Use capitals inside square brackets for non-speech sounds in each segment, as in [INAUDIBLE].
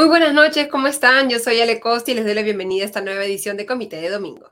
Muy buenas noches, ¿cómo están? Yo soy Ale Costa y les doy la bienvenida a esta nueva edición de Comité de Domingo.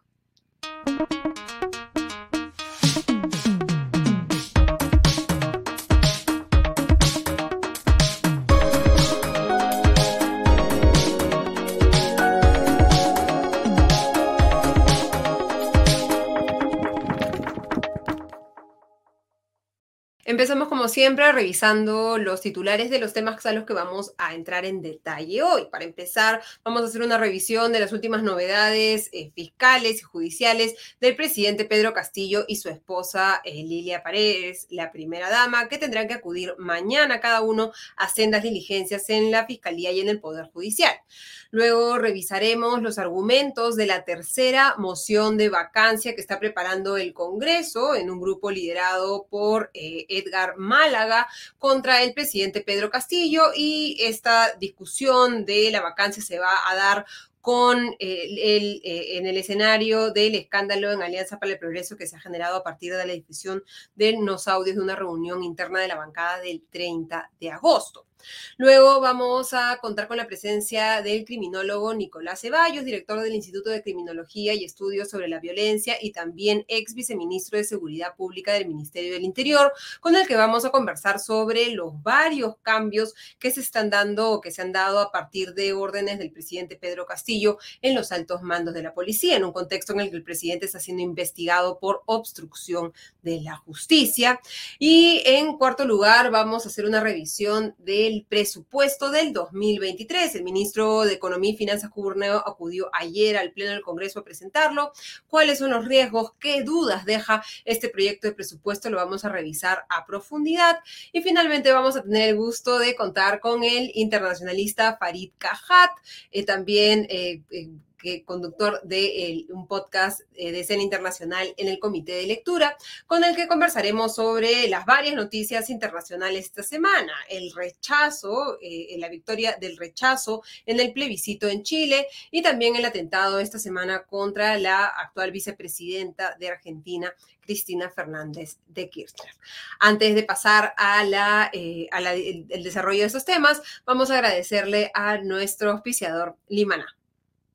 Empezamos como siempre revisando los titulares de los temas a los que vamos a entrar en detalle hoy. Para empezar, vamos a hacer una revisión de las últimas novedades eh, fiscales y judiciales del presidente Pedro Castillo y su esposa eh, Lilia Paredes, la primera dama, que tendrán que acudir mañana cada uno a sendas diligencias en la Fiscalía y en el Poder Judicial. Luego revisaremos los argumentos de la tercera moción de vacancia que está preparando el Congreso en un grupo liderado por eh, Edgar Málaga contra el presidente Pedro Castillo y esta discusión de la vacancia se va a dar con el, eh, en el escenario del escándalo en Alianza para el Progreso que se ha generado a partir de la difusión de los audios de una reunión interna de la bancada del 30 de agosto. Luego vamos a contar con la presencia del criminólogo Nicolás Ceballos, director del Instituto de Criminología y Estudios sobre la Violencia y también ex viceministro de Seguridad Pública del Ministerio del Interior, con el que vamos a conversar sobre los varios cambios que se están dando o que se han dado a partir de órdenes del presidente Pedro Castillo en los altos mandos de la policía, en un contexto en el que el presidente está siendo investigado por obstrucción de la justicia. Y en cuarto lugar, vamos a hacer una revisión de el presupuesto del 2023. El ministro de Economía y Finanzas Cuburneo acudió ayer al Pleno del Congreso a presentarlo. ¿Cuáles son los riesgos? ¿Qué dudas deja este proyecto de presupuesto? Lo vamos a revisar a profundidad. Y finalmente vamos a tener el gusto de contar con el internacionalista Farid Cajat, eh, también eh, eh, que conductor de un podcast eh, de escena internacional en el comité de lectura, con el que conversaremos sobre las varias noticias internacionales esta semana, el rechazo, eh, la victoria del rechazo en el plebiscito en Chile y también el atentado esta semana contra la actual vicepresidenta de Argentina, Cristina Fernández de Kirchner. Antes de pasar a eh, desarrollo de estos temas, vamos a agradecerle a nuestro auspiciador Limaná.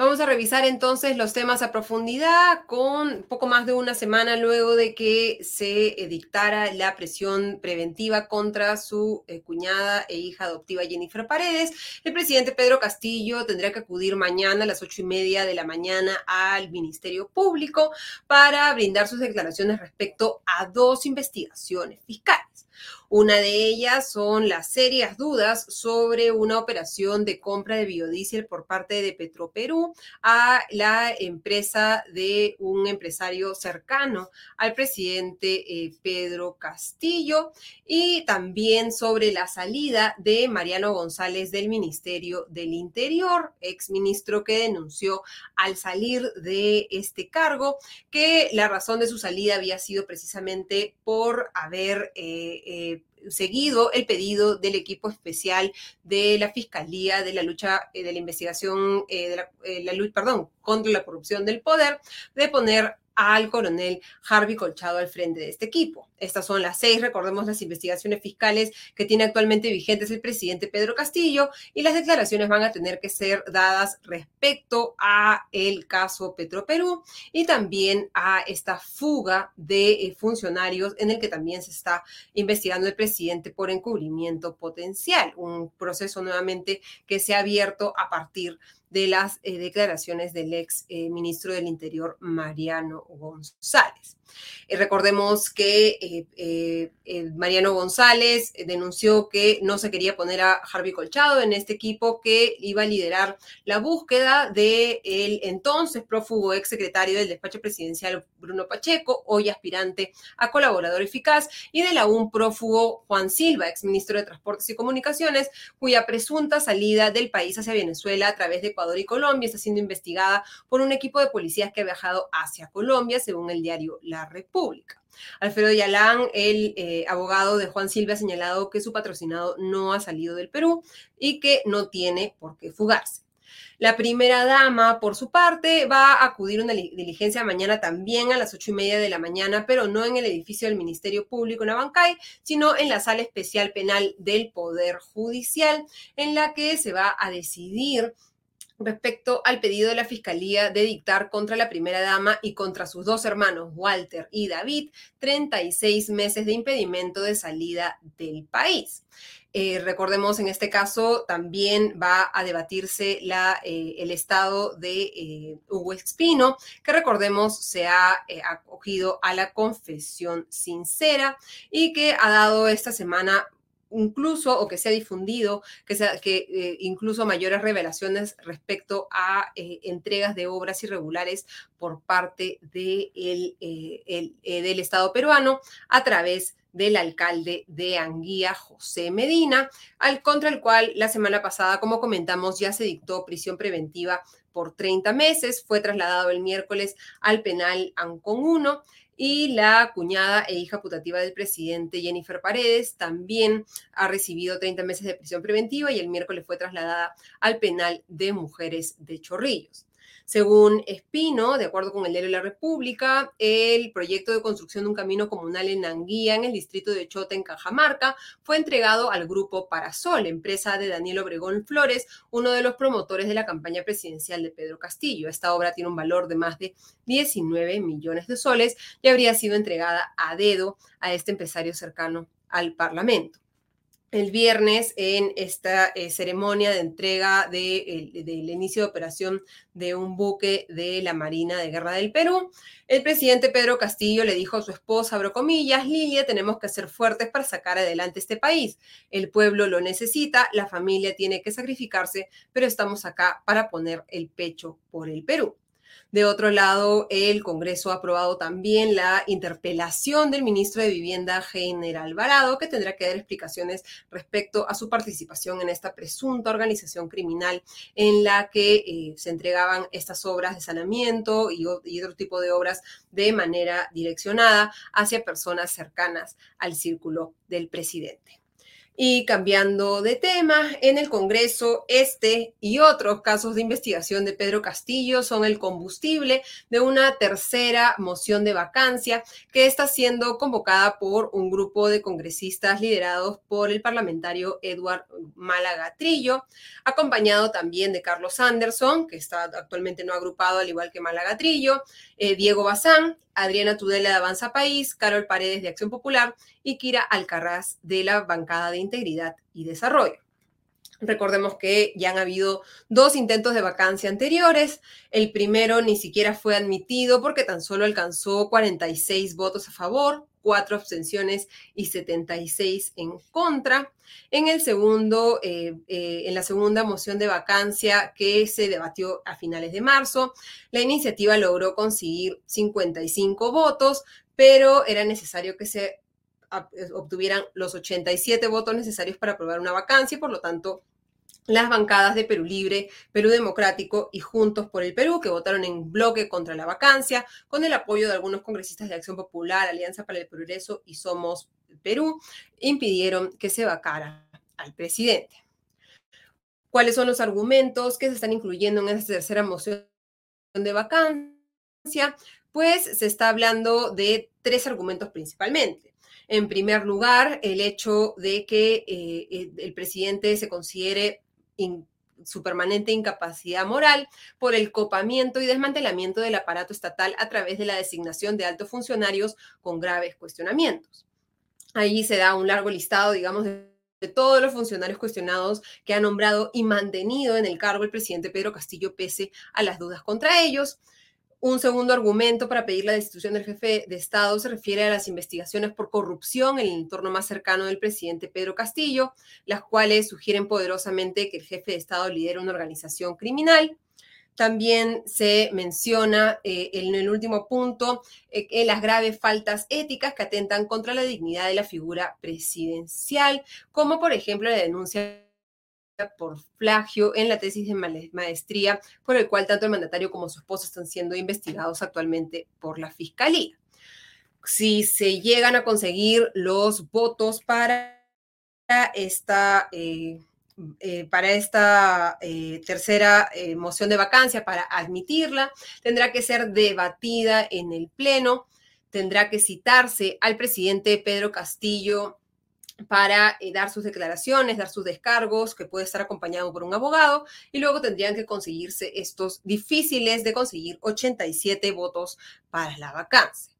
Vamos a revisar entonces los temas a profundidad con poco más de una semana luego de que se dictara la presión preventiva contra su eh, cuñada e hija adoptiva Jennifer Paredes. El presidente Pedro Castillo tendrá que acudir mañana a las ocho y media de la mañana al Ministerio Público para brindar sus declaraciones respecto a dos investigaciones fiscales. Una de ellas son las serias dudas sobre una operación de compra de biodiesel por parte de Petroperú a la empresa de un empresario cercano al presidente eh, Pedro Castillo. Y también sobre la salida de Mariano González del Ministerio del Interior, exministro que denunció al salir de este cargo que la razón de su salida había sido precisamente por haber eh, eh, seguido el pedido del equipo especial de la Fiscalía de la lucha eh, de la investigación de la, la lucha, perdón, contra la corrupción del poder de poner al coronel Harvey Colchado al frente de este equipo. Estas son las seis, recordemos las investigaciones fiscales que tiene actualmente vigentes el presidente Pedro Castillo y las declaraciones van a tener que ser dadas respecto a el caso Petroperú y también a esta fuga de eh, funcionarios en el que también se está investigando el presidente por encubrimiento potencial, un proceso nuevamente que se ha abierto a partir de de las eh, declaraciones del ex eh, ministro del Interior, Mariano González. Eh, recordemos que Mariano González denunció que no se quería poner a Harvey Colchado en este equipo que iba a liderar la búsqueda del el entonces prófugo ex secretario del despacho presidencial Bruno Pacheco, hoy aspirante a colaborador eficaz, y de la un prófugo Juan Silva, ex ministro de Transportes y Comunicaciones, cuya presunta salida del país hacia Venezuela a través de Ecuador y Colombia está siendo investigada por un equipo de policías que ha viajado hacia Colombia, según el diario La República. Alfredo Yalán, el eh, abogado de Juan Silva, ha señalado que su patrocinado no ha salido del Perú y que no tiene por qué fugarse. La primera dama, por su parte, va a acudir a una diligencia mañana también a las ocho y media de la mañana, pero no en el edificio del Ministerio Público en Abancay, sino en la sala especial penal del Poder Judicial, en la que se va a decidir respecto al pedido de la Fiscalía de dictar contra la primera dama y contra sus dos hermanos, Walter y David, 36 meses de impedimento de salida del país. Eh, recordemos, en este caso también va a debatirse la, eh, el estado de eh, Hugo Espino, que recordemos se ha acogido a la confesión sincera y que ha dado esta semana incluso o que se ha difundido, que, sea, que incluso mayores revelaciones respecto a entregas de obras irregulares por parte de el, del Estado peruano a través del alcalde de Anguía, José Medina, al contra el cual la semana pasada, como comentamos, ya se dictó prisión preventiva por 30 meses, fue trasladado el miércoles al penal Ancon 1 y la cuñada e hija putativa del presidente Jennifer Paredes también ha recibido 30 meses de prisión preventiva y el miércoles fue trasladada al penal de mujeres de Chorrillos. Según Espino, de acuerdo con el diario La República, el proyecto de construcción de un camino comunal en Anguía, en el distrito de Chota, en Cajamarca, fue entregado al grupo Parasol, empresa de Daniel Obregón Flores, uno de los promotores de la campaña presidencial de Pedro Castillo. Esta obra tiene un valor de más de 19 millones de soles y habría sido entregada a dedo a este empresario cercano al Parlamento el viernes en esta eh, ceremonia de entrega del inicio de operación de un buque de la Marina de Guerra del Perú. El presidente Pedro Castillo le dijo a su esposa, abro comillas, Lilia, tenemos que ser fuertes para sacar adelante este país. El pueblo lo necesita, la familia tiene que sacrificarse, pero estamos acá para poner el pecho por el Perú. De otro lado, el Congreso ha aprobado también la interpelación del ministro de Vivienda, General Alvarado, que tendrá que dar explicaciones respecto a su participación en esta presunta organización criminal en la que eh, se entregaban estas obras de saneamiento y, y otro tipo de obras de manera direccionada hacia personas cercanas al círculo del presidente. Y cambiando de tema, en el Congreso, este y otros casos de investigación de Pedro Castillo son el combustible de una tercera moción de vacancia que está siendo convocada por un grupo de congresistas liderados por el parlamentario Edward Málaga Trillo, acompañado también de Carlos Anderson, que está actualmente no agrupado al igual que Málaga Trillo, eh, Diego Bazán, Adriana Tudela de Avanza País, Carol Paredes de Acción Popular y Kira Alcarraz de la Bancada de Integridad y Desarrollo. Recordemos que ya han habido dos intentos de vacancia anteriores. El primero ni siquiera fue admitido porque tan solo alcanzó 46 votos a favor, cuatro abstenciones y 76 en contra. En el segundo, eh, eh, en la segunda moción de vacancia que se debatió a finales de marzo, la iniciativa logró conseguir 55 votos, pero era necesario que se obtuvieran los 87 votos necesarios para aprobar una vacancia y por lo tanto las bancadas de Perú Libre, Perú Democrático y Juntos por el Perú, que votaron en bloque contra la vacancia, con el apoyo de algunos congresistas de Acción Popular, Alianza para el Progreso y Somos Perú, impidieron que se vacara al presidente. ¿Cuáles son los argumentos que se están incluyendo en esta tercera moción de vacancia? Pues se está hablando de tres argumentos principalmente. En primer lugar, el hecho de que eh, el presidente se considere su permanente incapacidad moral por el copamiento y desmantelamiento del aparato estatal a través de la designación de altos funcionarios con graves cuestionamientos. Allí se da un largo listado, digamos, de de todos los funcionarios cuestionados que ha nombrado y mantenido en el cargo el presidente Pedro Castillo pese a las dudas contra ellos. Un segundo argumento para pedir la destitución del jefe de Estado se refiere a las investigaciones por corrupción en el entorno más cercano del presidente Pedro Castillo, las cuales sugieren poderosamente que el jefe de Estado lidera una organización criminal. También se menciona eh, en el último punto eh, las graves faltas éticas que atentan contra la dignidad de la figura presidencial, como por ejemplo la denuncia por plagio en la tesis de maestría, por el cual tanto el mandatario como su esposa están siendo investigados actualmente por la Fiscalía. si se llegan a conseguir los votos para esta, eh, eh, para esta eh, tercera moción de vacancia, para admitirla, tendrá que ser debatida en el Pleno, tendrá que citarse al presidente Pedro Castillo para dar sus declaraciones, dar sus descargos, que puede estar acompañado por un abogado, y luego tendrían que conseguirse estos difíciles de conseguir 87 votos para la vacancia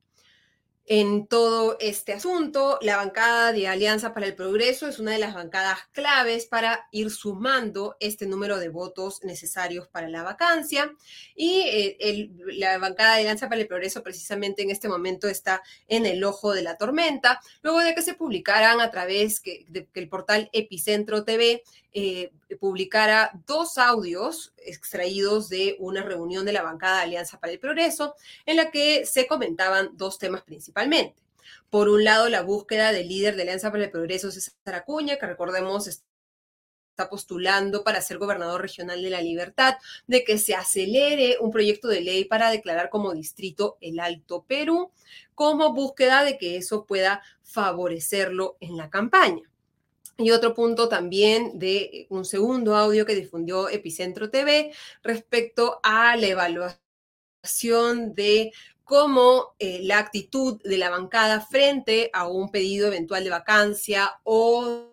en todo este asunto. La bancada de Alianza para el Progreso es una de las bancadas claves para ir sumando este número de votos necesarios para la vacancia. Y eh, la bancada de Alianza para el Progreso precisamente en este momento está en el ojo de la tormenta, luego de que se publicaran a través del portal Epicentro TV eh, publicara dos audios extraídos de una reunión de la bancada de Alianza para el Progreso, en la que se comentaban dos temas principalmente. Por un lado, la búsqueda del líder de Alianza para el Progreso, César Acuña, que recordemos está postulando para ser gobernador regional de la Libertad, de que se acelere un proyecto de ley para declarar como distrito el Alto Perú, como búsqueda de que eso pueda favorecerlo en la campaña. Y otro punto también de un segundo audio que difundió Epicentro TV respecto a la evaluación de cómo eh, la actitud de la bancada frente a un pedido eventual de vacancia o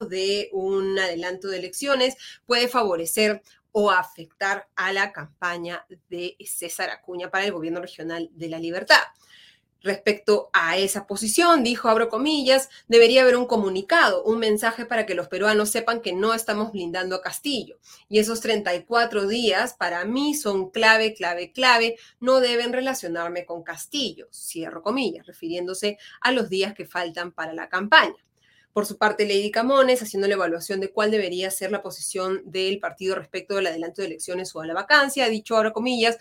de un adelanto de elecciones puede favorecer o afectar a la campaña de César Acuña para el gobierno regional de la libertad. Respecto a esa posición, dijo, abro comillas, debería haber un comunicado, un mensaje para que los peruanos sepan que no estamos blindando a Castillo. Y esos 34 días para mí son clave, clave, clave, no deben relacionarme con Castillo, cierro comillas, refiriéndose a los días que faltan para la campaña. Por su parte, Lady Camones, haciendo la evaluación de cuál debería ser la posición del partido respecto del adelanto de elecciones o a la vacancia, ha dicho ahora comillas,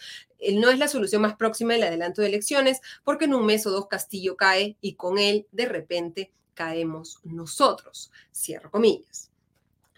no es la solución más próxima el adelanto de elecciones, porque en un mes o dos Castillo cae y con él de repente caemos nosotros. Cierro comillas.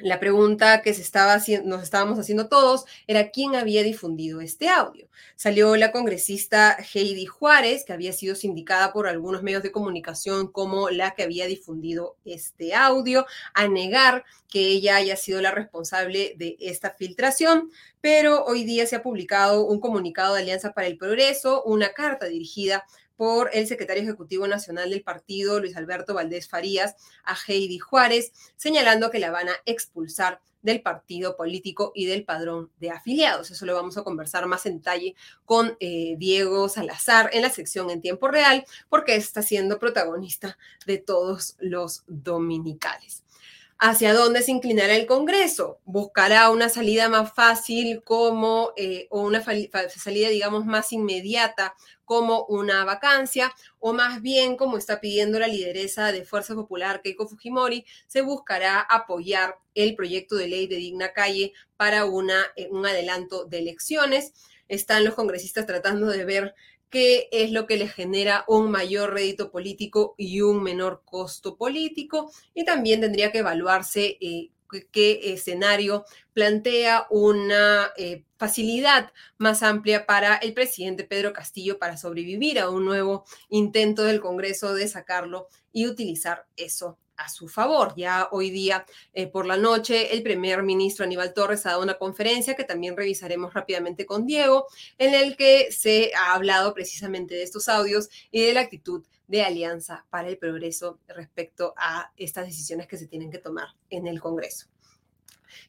La pregunta que se estaba haciendo, nos estábamos haciendo todos era quién había difundido este audio. Salió la congresista Heidi Juárez, que había sido sindicada por algunos medios de comunicación como la que había difundido este audio, a negar que ella haya sido la responsable de esta filtración, pero hoy día se ha publicado un comunicado de Alianza para el Progreso, una carta dirigida por el secretario ejecutivo nacional del partido, Luis Alberto Valdés Farías, a Heidi Juárez, señalando que la van a expulsar del partido político y del padrón de afiliados. Eso lo vamos a conversar más en detalle con eh, Diego Salazar en la sección en tiempo real, porque está siendo protagonista de todos los dominicales. ¿Hacia dónde se inclinará el Congreso? ¿Buscará una salida más fácil como, eh, o una salida, digamos, más inmediata como una vacancia? O más bien, como está pidiendo la lideresa de Fuerza Popular, Keiko Fujimori, se buscará apoyar el proyecto de ley de digna calle para una, eh, un adelanto de elecciones. Están los congresistas tratando de ver qué es lo que le genera un mayor rédito político y un menor costo político. Y también tendría que evaluarse eh, qué escenario plantea una eh, facilidad más amplia para el presidente Pedro Castillo para sobrevivir a un nuevo intento del Congreso de sacarlo y utilizar eso a su favor. Ya hoy día eh, por la noche el primer ministro Aníbal Torres ha dado una conferencia que también revisaremos rápidamente con Diego, en el que se ha hablado precisamente de estos audios y de la actitud de Alianza para el Progreso respecto a estas decisiones que se tienen que tomar en el Congreso.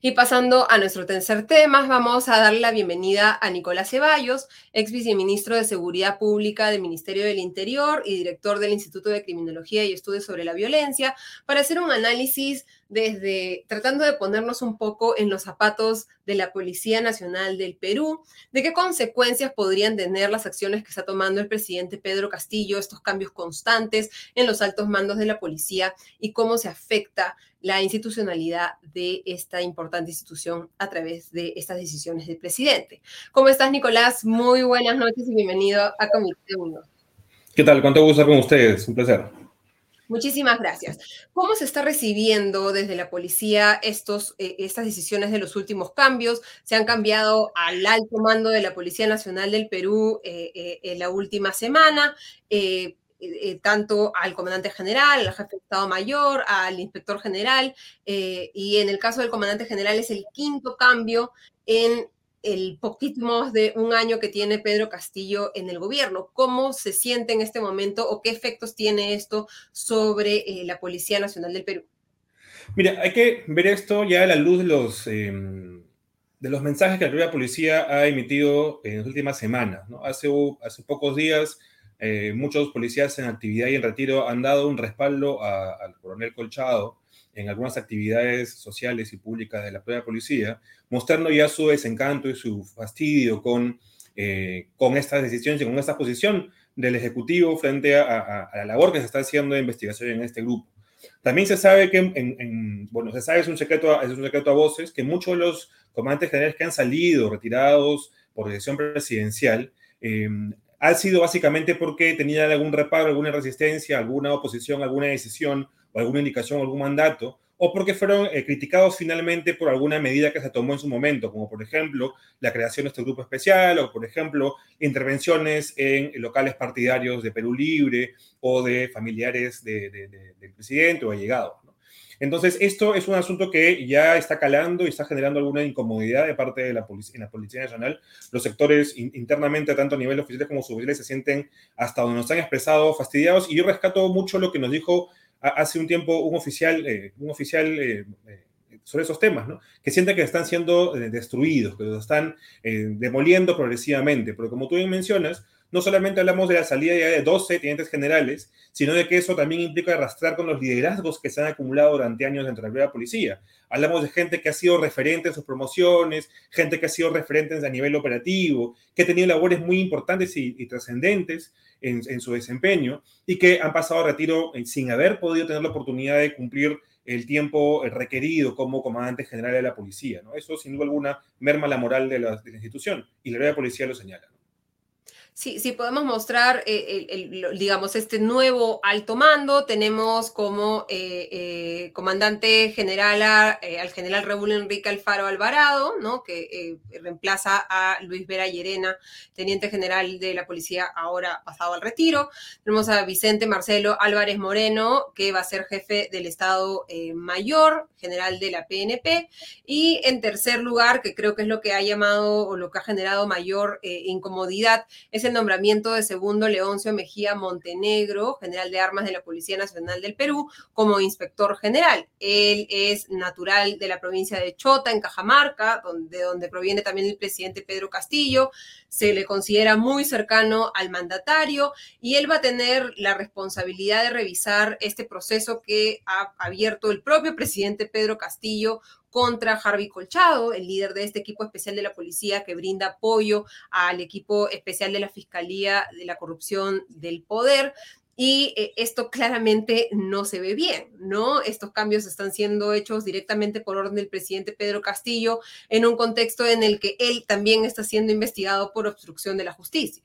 Y pasando a nuestro tercer tema, vamos a darle la bienvenida a Nicolás Ceballos, ex viceministro de Seguridad Pública del Ministerio del Interior y director del Instituto de Criminología y Estudios sobre la Violencia, para hacer un análisis desde tratando de ponernos un poco en los zapatos de la Policía Nacional del Perú, de qué consecuencias podrían tener las acciones que está tomando el presidente Pedro Castillo, estos cambios constantes en los altos mandos de la policía y cómo se afecta la institucionalidad de esta importante institución a través de estas decisiones del presidente. ¿Cómo estás, Nicolás? Muy buenas noches y bienvenido a Comité 1. ¿Qué tal? ¿Cuánto gusto estar con ustedes? Un placer. Muchísimas gracias. ¿Cómo se está recibiendo desde la policía estos, eh, estas decisiones de los últimos cambios? Se han cambiado al alto mando de la Policía Nacional del Perú eh, eh, en la última semana. tanto al comandante general, al jefe de Estado Mayor, al inspector general, y en el caso del comandante general es el quinto cambio en el poquito de un año que tiene Pedro Castillo en el gobierno. ¿Cómo se siente en este momento o qué efectos tiene esto sobre eh, la Policía Nacional del Perú? Mira, hay que ver esto ya a la luz de los, em, de los mensajes que la propia policía ha emitido en las últimas semanas. Hace, hace pocos días, eh, muchos policías en actividad y en retiro han dado un respaldo al coronel Colchado en algunas actividades sociales y públicas de la propia policía, mostrando ya su desencanto y su fastidio con, eh, con estas decisiones y con esta posición del Ejecutivo frente a, la labor que se está haciendo de investigación en este grupo. También se sabe que, en, bueno, se sabe, es un, secreto, es un secreto a voces, que muchos de los comandantes generales que han salido retirados por decisión presidencial eh, ha sido básicamente porque tenían algún reparo, alguna resistencia, alguna oposición, alguna decisión o alguna indicación algún mandato, o porque fueron eh, criticados finalmente por alguna medida que se tomó en su momento, como por ejemplo la creación de este grupo especial, o por ejemplo intervenciones en locales partidarios de Perú Libre o de familiares del presidente o allegados. Entonces, esto es un asunto que ya está calando y está generando alguna incomodidad de parte de la Policía, en la Policía Nacional. Los sectores internamente, tanto a nivel oficial como suboficiales, se sienten hasta donde nos han expresado fastidiados. Y yo rescato mucho lo que nos dijo hace un tiempo un oficial, eh, un oficial eh, eh, sobre esos temas, ¿no? que siente que están siendo destruidos, que los están demoliendo progresivamente. Pero como tú bien mencionas, no solamente hablamos de la salida de 12 tenientes generales, sino de que eso también implica arrastrar con los liderazgos que se han acumulado durante años dentro de la policía. Hablamos de gente que ha sido referente en sus promociones, gente que ha sido referente a nivel operativo, que ha tenido labores muy importantes y, trascendentes en, su desempeño y que han pasado a retiro eh, sin haber podido tener la oportunidad de cumplir el tiempo requerido como comandante general de la policía. ¿no? Eso, sin duda alguna, merma la moral de la, de la institución y la ley de policía lo señala. ¿no? Si, podemos mostrar, eh, digamos, este nuevo alto mando, tenemos como eh, eh, comandante general al general Raúl Enrique Alfaro Alvarado, ¿no? que reemplaza a Luis Vera Llerena, teniente general de la policía, ahora pasado al retiro. Tenemos a Vicente Marcelo Álvarez Moreno, que va a ser jefe del Estado Mayor, general de la PNP. Y en tercer lugar, que creo que es lo que ha llamado o lo que ha generado mayor incomodidad, es el nombramiento de segundo Leoncio Mejía Montenegro, general de armas de la Policía Nacional del Perú, como inspector general. Él es natural de la provincia de Chota, en Cajamarca, de donde proviene también el presidente Pedro Castillo. Se le considera muy cercano al mandatario y él va a tener la responsabilidad de revisar este proceso que ha abierto el propio presidente Pedro Castillo contra Harvey Colchado, el líder de este equipo especial de la policía que brinda apoyo al equipo especial de la Fiscalía de la Corrupción del Poder. Y eh, esto claramente no se ve bien, ¿no? Estos cambios están siendo hechos directamente por orden del presidente Pedro Castillo en un contexto en el que él también está siendo investigado por obstrucción de la justicia.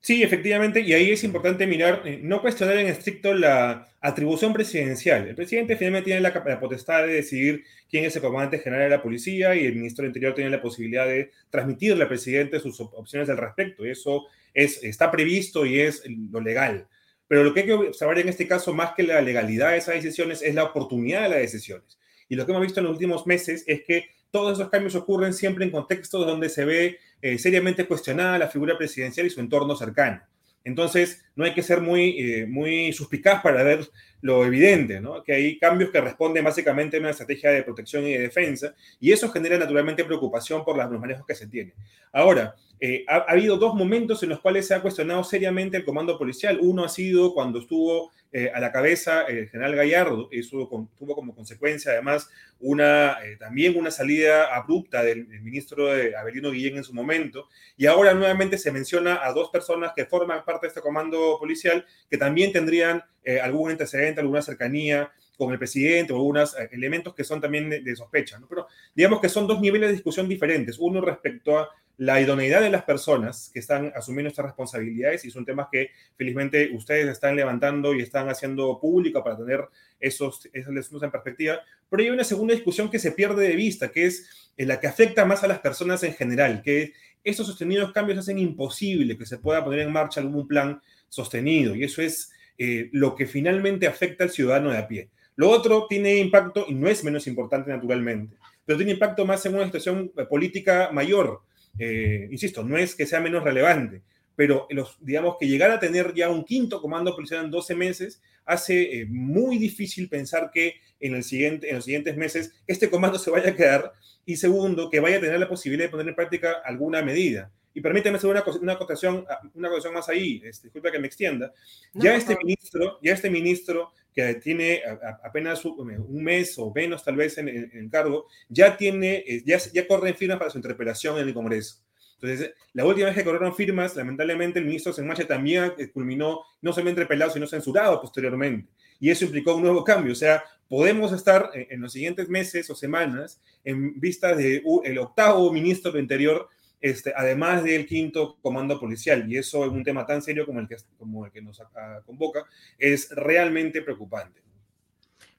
Sí, efectivamente, y ahí es importante mirar, eh, no cuestionar en estricto la atribución presidencial. El presidente finalmente tiene la, potestad de decidir quién es el comandante general de la policía y el ministro del Interior tiene la posibilidad de transmitirle al presidente sus opciones al respecto. Eso es, está previsto y es lo legal. Pero lo que hay que observar en este caso, más que la legalidad de esas decisiones, es la oportunidad de las decisiones. Y lo que hemos visto en los últimos meses es que todos esos cambios ocurren siempre en contextos donde se ve eh, seriamente cuestionada la figura presidencial y su entorno cercano. Entonces, no hay que ser muy, eh, muy suspicaz para ver lo evidente, ¿no? que hay cambios que responden básicamente a una estrategia de protección y de defensa, y eso genera naturalmente preocupación por los manejos que se tienen. Ahora, eh, ha, habido dos momentos en los cuales se ha cuestionado seriamente el comando policial. Uno ha sido cuando estuvo eh, a la cabeza el general Gallardo, eso tuvo como consecuencia además una, también una salida abrupta del, ministro de Avelino Guillén en su momento, y ahora nuevamente se menciona a dos personas que forman parte de este comando policial que también tendrían eh, algún antecedente, alguna cercanía con el presidente o algunos eh, elementos que son también de, sospecha. Pero digamos que son dos niveles de discusión diferentes. Uno respecto a la idoneidad de las personas que están asumiendo estas responsabilidades y son temas que felizmente ustedes están levantando y están haciendo público para tener esos, esos en perspectiva. Pero hay una segunda discusión que se pierde de vista, que es la que afecta más a las personas en general, que esos sostenidos cambios hacen imposible que se pueda poner en marcha algún plan sostenido y eso es eh, lo que finalmente afecta al ciudadano de a pie. Lo otro tiene impacto, y no es menos importante naturalmente, pero tiene impacto más en una situación política mayor, eh, insisto, no es que sea menos relevante, pero los, digamos que llegar a tener ya un quinto comando policial en 12 meses hace eh, muy difícil pensar que en, el siguiente, en los siguientes meses este comando se vaya a quedar y segundo, que vaya a tener la posibilidad de poner en práctica alguna medida. Y permíteme hacer una, una, acotación, una acotación más ahí, este, disculpa que me extienda. ya, este ministro, ya este ministro que tiene apenas un mes o menos tal vez en, el cargo, ya tiene, eh, ya, ya corren firmas para su interpelación en el Congreso. Entonces, la última vez que corrieron firmas, lamentablemente el ministro Senmache también eh, culminó no solamente interpelado, sino censurado posteriormente. Y eso implicó un nuevo cambio. O sea, podemos estar en, los siguientes meses o semanas en vista del el octavo ministro del Interior este, además del quinto comando policial, y eso es un tema tan serio como el que, como el que nos convoca, es realmente preocupante.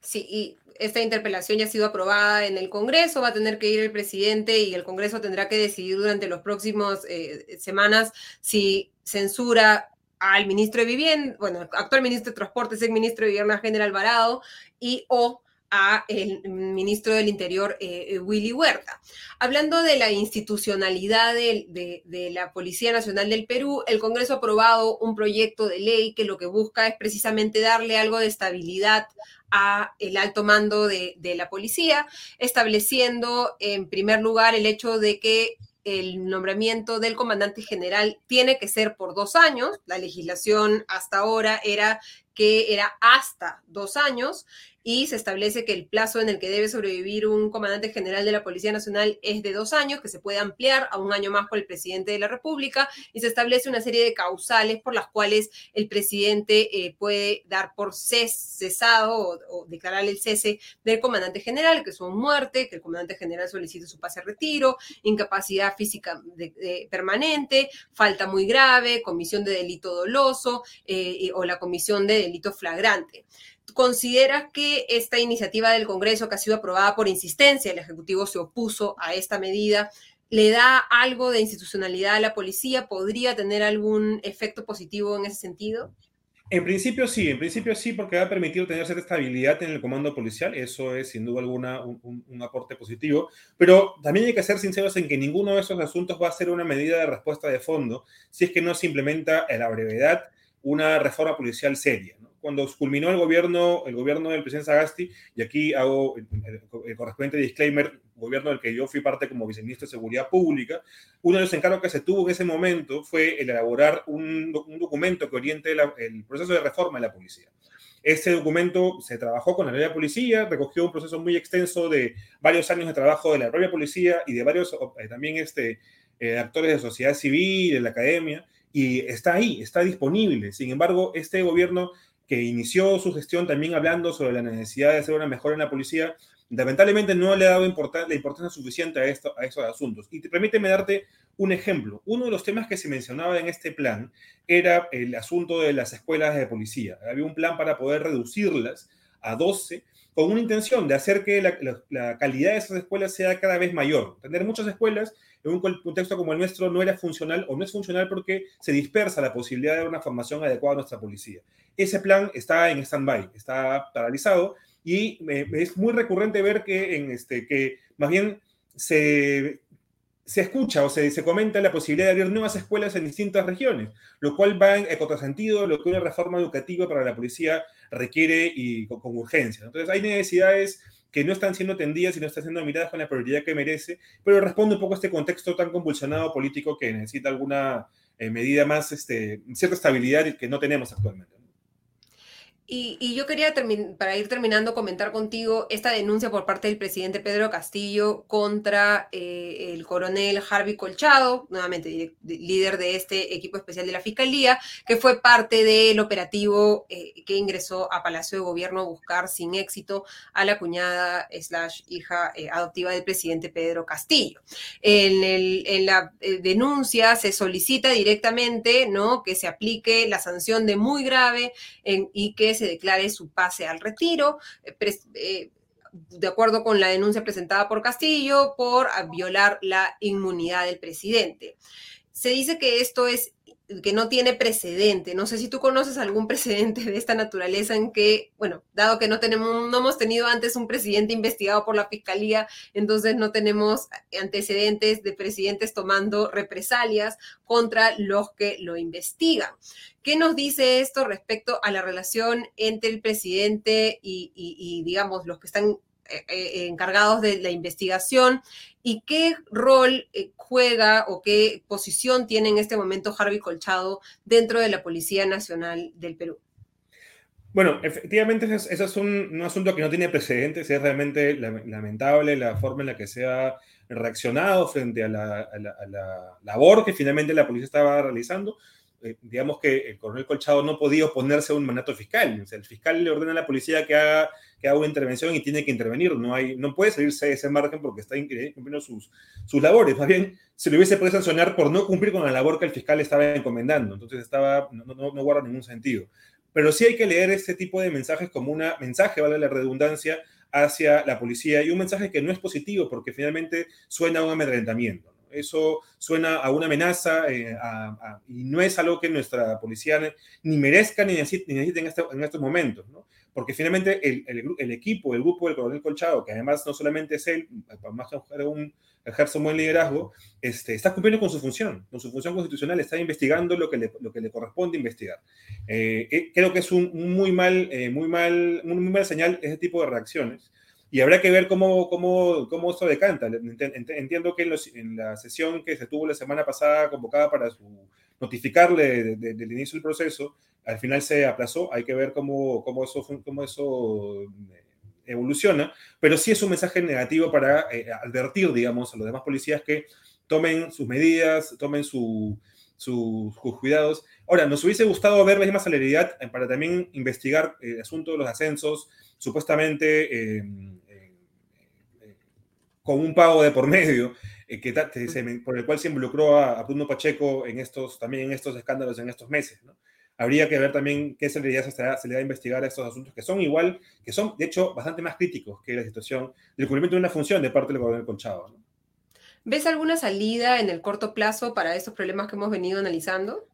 Sí, y esta interpelación ya ha sido aprobada en el Congreso, va a tener que ir el presidente y el Congreso tendrá que decidir durante las próximas eh, semanas si censura al ministro de Vivienda, bueno, actual ministro de Transportes, el ministro de Vivienda General Alvarado, y o a el ministro del Interior, eh, eh, Willy Huerta. Hablando de la institucionalidad de, la Policía Nacional del Perú, el Congreso ha aprobado un proyecto de ley que lo que busca es precisamente darle algo de estabilidad a el alto mando de, de la policía, estableciendo en primer lugar el hecho de que el nombramiento del comandante general tiene que ser por dos años. La legislación hasta ahora era que era hasta dos años y se establece que el plazo en el que debe sobrevivir un comandante general de la Policía Nacional es de dos años, que se puede ampliar a un año más por el presidente de la República, y se establece una serie de causales por las cuales el presidente eh, puede dar por cesado o, declarar el cese del comandante general, que son muerte, que el comandante general solicite su pase a retiro, incapacidad física permanente, falta muy grave, comisión de delito doloso eh, o la comisión de delito flagrante. ¿Consideras que esta iniciativa del Congreso, que ha sido aprobada por insistencia, el Ejecutivo se opuso a esta medida, le da algo de institucionalidad a la policía? ¿Podría tener algún efecto positivo en ese sentido? En principio sí, en principio sí, porque va a permitir tener cierta estabilidad en el comando policial, eso es sin duda alguna un, aporte positivo, pero también hay que ser sinceros en que ninguno de esos asuntos va a ser una medida de respuesta de fondo si es que no se implementa en la brevedad una reforma policial seria. ¿no? Cuando culminó el gobierno, el gobierno del presidente Sagasti, y aquí hago el, correspondiente disclaimer, gobierno del que yo fui parte como viceministro de Seguridad Pública, uno de los encargos que se tuvo en ese momento fue el elaborar un, documento que oriente el proceso de reforma de la policía. Este documento se trabajó con la de policía, recogió un proceso muy extenso de varios años de trabajo de la propia policía y de varios eh, también este, eh, actores de sociedad civil, de la academia, y está ahí, está disponible. Sin embargo, este gobierno que inició su gestión también hablando sobre la necesidad de hacer una mejora en la policía, lamentablemente no le ha dado la importancia suficiente a, esto, a estos asuntos. Y permíteme darte un ejemplo. Uno de los temas que se mencionaba en este plan era el asunto de las escuelas de policía. Había un plan para poder reducirlas a 12 con una intención de hacer que la, la calidad de esas escuelas sea cada vez mayor. Tener muchas escuelas en un contexto como el nuestro no era funcional o no es funcional porque se dispersa la posibilidad de una formación adecuada a nuestra policía. Ese plan está en stand-by, está paralizado y es muy recurrente ver que, en este, que más bien se, se escucha o se, se, comenta la posibilidad de abrir nuevas escuelas en distintas regiones, lo cual va en contrasentido lo que una reforma educativa para la policía requiere y con, con urgencia. Entonces hay necesidades que no están siendo atendidas y no están siendo miradas con la prioridad que merece, pero responde un poco a este contexto tan convulsionado político que necesita alguna eh, medida más, este, cierta estabilidad que no tenemos actualmente. Y, yo quería, para ir terminando, comentar contigo esta denuncia por parte del presidente Pedro Castillo contra eh, el coronel Harvey Colchado, nuevamente líder de este equipo especial de la Fiscalía, que fue parte del operativo eh, que ingresó a Palacio de Gobierno a buscar sin éxito a la cuñada slash hija eh, adoptiva del presidente Pedro Castillo. En, la denuncia se solicita directamente ¿no? que se aplique la sanción de muy grave y que se declare su pase al retiro. Eh, eh, de acuerdo con la denuncia presentada por Castillo, por violar la inmunidad del presidente. Se dice que esto es que no tiene precedente. No sé si tú conoces algún precedente de esta naturaleza en que, bueno, dado que no tenemos, no hemos tenido antes un presidente investigado por la fiscalía, entonces no tenemos antecedentes de presidentes tomando represalias contra los que lo investigan. ¿Qué nos dice esto respecto a la relación entre el presidente y, digamos, los que están encargados de la investigación y qué rol eh, juega o qué posición tiene en este momento Harvey Colchado dentro de la Policía Nacional del Perú. Bueno, efectivamente, eso es, un, asunto que no tiene precedentes, es realmente lamentable la forma en la que se ha reaccionado frente a la, a la labor que finalmente la policía estaba realizando. Eh, digamos que el coronel Colchado no podía oponerse a un mandato fiscal. O sea, el fiscal le ordena a la policía que haga, que haga una intervención y tiene que intervenir. No, hay, no puede salirse de ese margen porque está cumpliendo sus, sus labores. Más bien, se le hubiese podido sancionar por no cumplir con la labor que el fiscal estaba encomendando. Entonces, estaba, no, no, no guarda ningún sentido. Pero sí hay que leer este tipo de mensajes como un mensaje, vale la redundancia, hacia la policía y un mensaje que no es positivo porque finalmente suena a un amedrentamiento. Eso suena a una amenaza eh, y no es algo que nuestra policía ni merezca ni necesite, en, este, en, estos momentos, ¿no? Porque finalmente el, el, equipo, el grupo del coronel Colchado, que además no solamente es él, más que un, ejerce un buen liderazgo, este, está cumpliendo con su función, con su función constitucional, está investigando lo que le, lo que le corresponde investigar. Eh, eh, creo que es un, muy mal, muy mal, muy mal señal ese tipo de reacciones y habrá que ver cómo, cómo, cómo esto decanta. Entiendo que en, la sesión que se tuvo la semana pasada convocada para su, notificarle del inicio del proceso, al final se aplazó. Hay que ver cómo, cómo, eso, cómo eso eh, evoluciona, pero sí es un mensaje negativo para eh, advertir, digamos, a los demás policías que tomen sus medidas, tomen sus cuidados. Ahora, nos hubiese gustado ver la misma celeridad para también investigar el asunto de los ascensos, supuestamente eh, con un pago de por medio, eh, que, por el cual se involucró a, Bruno Pacheco en estos, también en estos escándalos en estos meses. Habría que ver también qué se le, da, se le da a investigar a estos asuntos que son igual, que son de hecho bastante más críticos que la situación del cumplimiento de una función de parte del gobierno Conchado. ¿Ves alguna salida en el corto plazo para estos problemas que hemos venido analizando?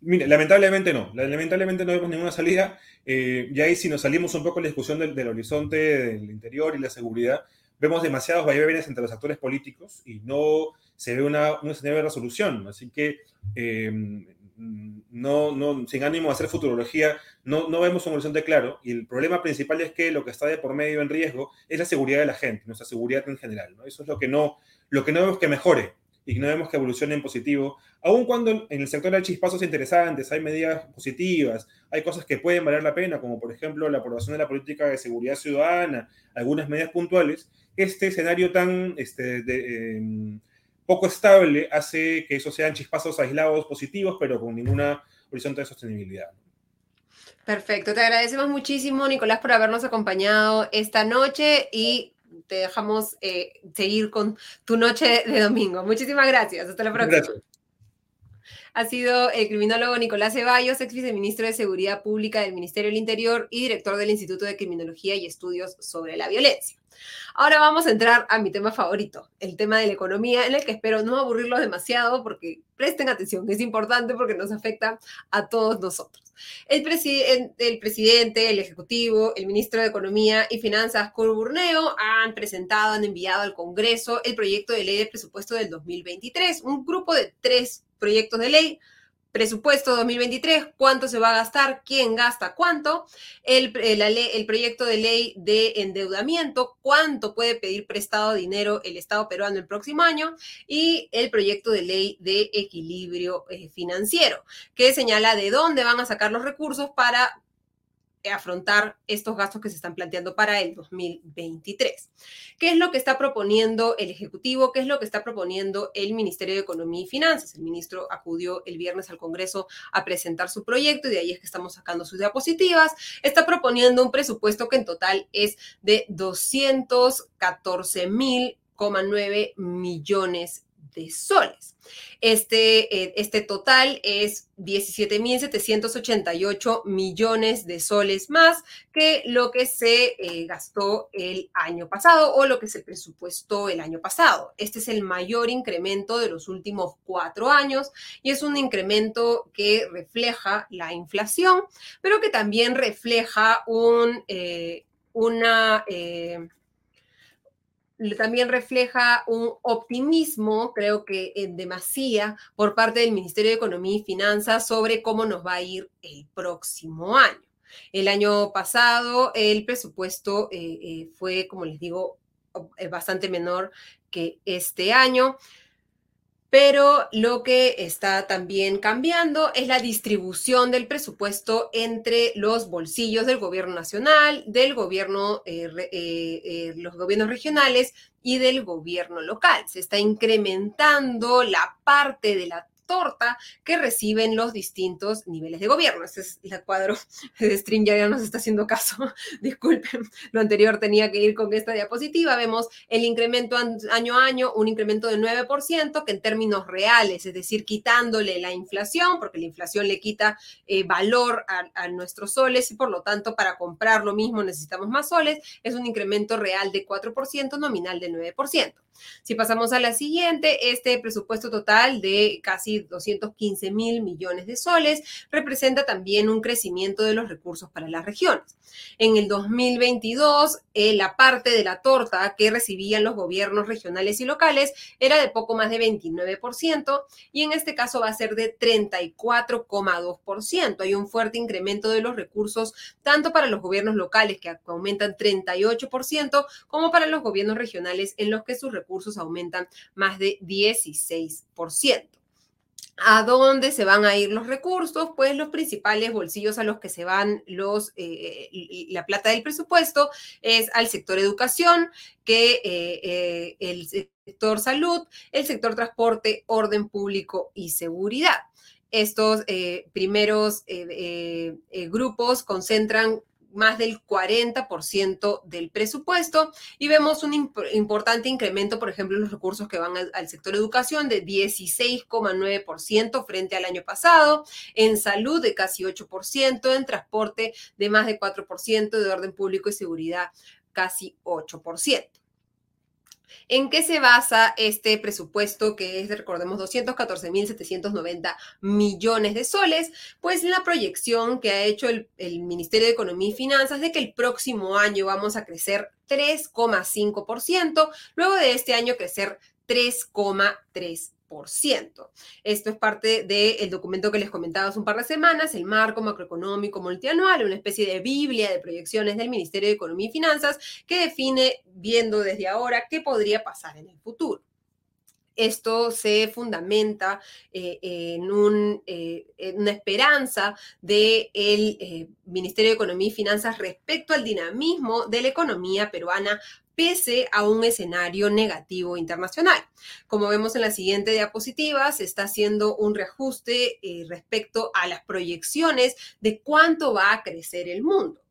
Mire, lamentablemente no, lamentablemente no vemos ninguna salida. Eh, y ahí si nos salimos un poco de la discusión del, del horizonte, del interior y la seguridad, vemos demasiados vaivenes entre los actores políticos y no se ve una, un escenario de resolución. Así que, em, no, no, sin ánimo de hacer futurología, no, no vemos un horizonte claro. Y el problema principal es que lo que está de por medio en riesgo es la seguridad de la gente, nuestra seguridad en general. ¿no? Eso es lo que no, lo que no vemos que mejore y no vemos que evolucione en positivo, aun cuando en el sector hay chispazos interesantes, hay medidas positivas, hay cosas que pueden valer la pena, como por ejemplo la aprobación de la política de seguridad ciudadana, algunas medidas puntuales, este escenario tan este, em, poco estable hace que esos sean chispazos aislados positivos, pero con ninguna horizonte de sostenibilidad. Perfecto, te agradecemos muchísimo, Nicolás, por habernos acompañado esta noche y te dejamos eh, seguir con tu noche de domingo. Muchísimas gracias. Hasta la próxima. Ha sido el criminólogo Nicolás Ceballos, ex viceministro de Seguridad Pública del Ministerio del Interior y director del Instituto de Criminología y Estudios sobre la Violencia. Ahora vamos a entrar a mi tema favorito, el tema de la economía, en el que espero no aburrirlos demasiado porque presten atención, que es importante porque nos afecta a todos nosotros. El, presidente, el ejecutivo, el ministro de Economía y Finanzas, Burneo, han presentado, han enviado al Congreso el proyecto de ley de presupuesto del 2023, un grupo de tres proyectos de ley presupuesto 2023, cuánto se va a gastar, quién gasta cuánto, el, eh, el, proyecto de ley de endeudamiento, cuánto puede pedir prestado dinero el Estado peruano el próximo año y el proyecto de ley de equilibrio eh, financiero, que señala de dónde van a sacar los recursos para afrontar estos gastos que se están planteando para el 2023. ¿Qué es lo que está proponiendo el Ejecutivo? ¿Qué es lo que está proponiendo el Ministerio de Economía y Finanzas? El ministro acudió el viernes al Congreso a presentar su proyecto y de ahí es que estamos sacando sus diapositivas. Está proponiendo un presupuesto que en total es de 214 mil 9 millones de soles. Este, eh, este total es 17.788 millones de soles más que lo que se eh, gastó el año pasado o lo que se presupuestó el año pasado. Este es el mayor incremento de los últimos cuatro años y es un incremento que refleja la inflación, pero que también refleja un, eh, una también refleja un optimismo, creo que en demasía, por parte del Ministerio de Economía y Finanzas sobre cómo nos va a ir el próximo año. El año pasado el presupuesto eh, eh, fue, como les digo, bastante menor que este año pero lo que está también cambiando es la distribución del presupuesto entre los bolsillos del gobierno nacional, del gobierno, eh, eh, eh, los gobiernos regionales y del gobierno local. Se está incrementando la parte de la torta que reciben los distintos niveles de gobierno. Este es el cuadro de String, ya nos está haciendo caso. [LAUGHS] Disculpen, lo anterior tenía que ir con esta diapositiva. Vemos el incremento año a año, un incremento de 9%, que en términos reales, es decir, quitándole la inflación, porque la inflación le quita eh, valor a, a nuestros soles y por lo tanto para comprar lo mismo necesitamos más soles, es un incremento real de 4%, nominal de 9%. Si pasamos a la siguiente, este presupuesto total de casi 215 mil millones de soles representa también un crecimiento de los recursos para las regiones. En el 2022, eh, la parte de la torta que recibían los gobiernos regionales y locales era de poco más de 29% y en este caso va a ser de 34,2%. Hay un fuerte incremento de los recursos tanto para los gobiernos locales que aumentan 38% como para los gobiernos regionales en los que sus recursos aumentan más de 16%. ¿A dónde se van a ir los recursos? Pues los principales bolsillos a los que se van los, eh, la plata del presupuesto es al sector educación, que eh, eh, el sector salud, el sector transporte, orden público y seguridad. Estos primeros grupos concentran más del 40% del presupuesto y vemos un importante incremento, por ejemplo, en los recursos que van al, sector educación de 16,9% frente al año pasado, en salud de casi 8%, en transporte de más de 4%, de orden público y seguridad casi 8%. ¿En qué se basa este presupuesto que es, recordemos, 214.790 millones de soles? Pues en la proyección que ha hecho el, el Ministerio de Economía y Finanzas de que el próximo año vamos a crecer 3,5%, luego de este año crecer 3,3%. Esto es parte del documento que les comentaba hace un par de semanas, el marco macroeconómico multianual, una especie de Biblia de proyecciones del Ministerio de Economía y Finanzas que define, viendo desde ahora, qué podría pasar en el futuro. Esto se fundamenta eh, en, eh, en, una esperanza del eh, Ministerio de Economía y Finanzas respecto al dinamismo de la economía peruana pese a un escenario negativo internacional. Como vemos en la siguiente diapositiva, se está haciendo un reajuste respecto a las proyecciones de cuánto va a crecer el mundo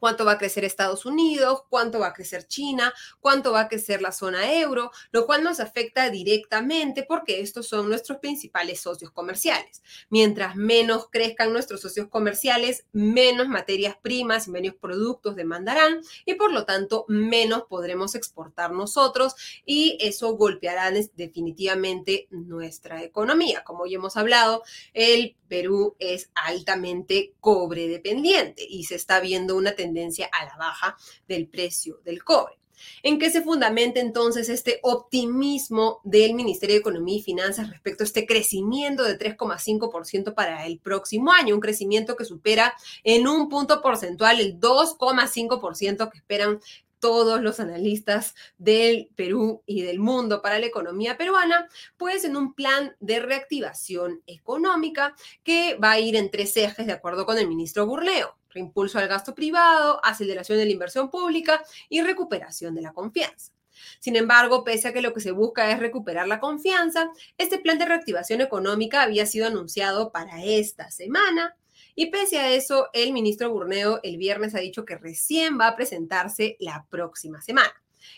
cuánto va a crecer Estados Unidos, cuánto va a crecer China, cuánto va a crecer la zona euro, lo cual nos afecta directamente porque estos son nuestros principales socios comerciales. Mientras menos crezcan nuestros socios comerciales, menos materias primas y menos productos demandarán y por lo tanto menos podremos exportar nosotros y eso golpeará definitivamente nuestra economía. Como ya hemos hablado, el Perú es altamente cobre dependiente y se está viendo una tendencia a la baja del precio del cobre. ¿En qué se fundamenta entonces este optimismo del Ministerio de Economía y Finanzas respecto a este crecimiento de 3,5% para el próximo año? Un crecimiento que supera en un punto porcentual el 2,5% que esperan todos los analistas del Perú y del mundo para la economía peruana, pues en un plan de reactivación económica que va a ir en tres ejes de acuerdo con el ministro Burleo. Reimpulso al gasto privado, aceleración de la inversión pública y recuperación de la confianza. Sin embargo, pese a que lo que se busca es recuperar la confianza, este plan de reactivación económica había sido anunciado para esta semana y pese a eso, el ministro Burneo el viernes ha dicho que recién va a presentarse la próxima semana.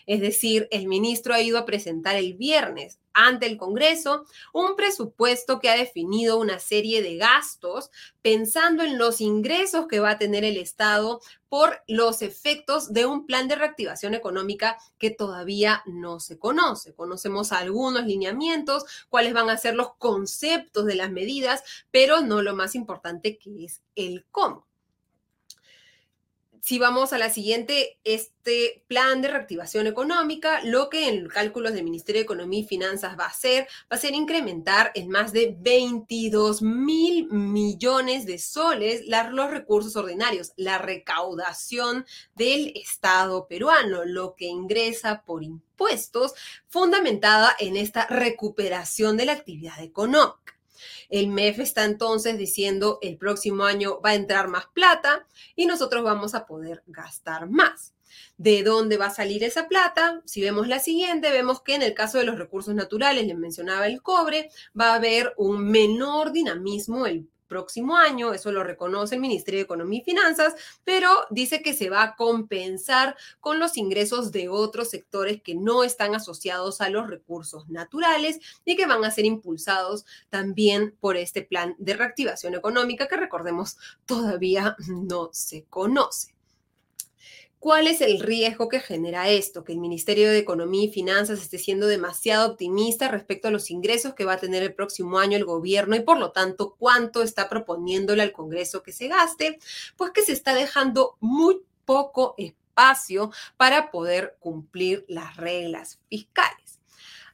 Es decir, el ministro ha ido a presentar el viernes ante el Congreso un presupuesto que ha definido una serie de gastos pensando en los ingresos que va a tener el Estado por los efectos de un plan de reactivación económica que todavía no se conoce. Conocemos algunos lineamientos, cuáles van a ser los conceptos de las medidas, pero no lo más importante que es el cómo si vamos a la siguiente, este plan de reactivación económica, lo que en cálculos del Ministerio de Economía y Finanzas va a hacer, va a ser incrementar en más de 22 mil millones de soles los recursos ordinarios, la recaudación del Estado peruano, lo que ingresa por impuestos, fundamentada en esta recuperación de la actividad económica. El MEF está entonces diciendo el próximo año va a entrar más plata y nosotros vamos a poder gastar más. ¿De dónde va a salir esa plata? Si vemos la siguiente, vemos que en el caso de los recursos naturales, les mencionaba el cobre, va a haber un menor dinamismo el próximo año, eso lo reconoce el Ministerio de Economía y Finanzas, pero dice que se va a compensar con los ingresos de otros sectores que no están asociados a los recursos naturales y que van a ser impulsados también por este plan de reactivación económica que recordemos todavía no se conoce. ¿Cuál es el riesgo que genera esto? Que el Ministerio de Economía y Finanzas esté siendo demasiado optimista respecto a los ingresos que va a tener el próximo año el gobierno y por lo tanto cuánto está proponiéndole al Congreso que se gaste, pues que se está dejando muy poco espacio para poder cumplir las reglas fiscales.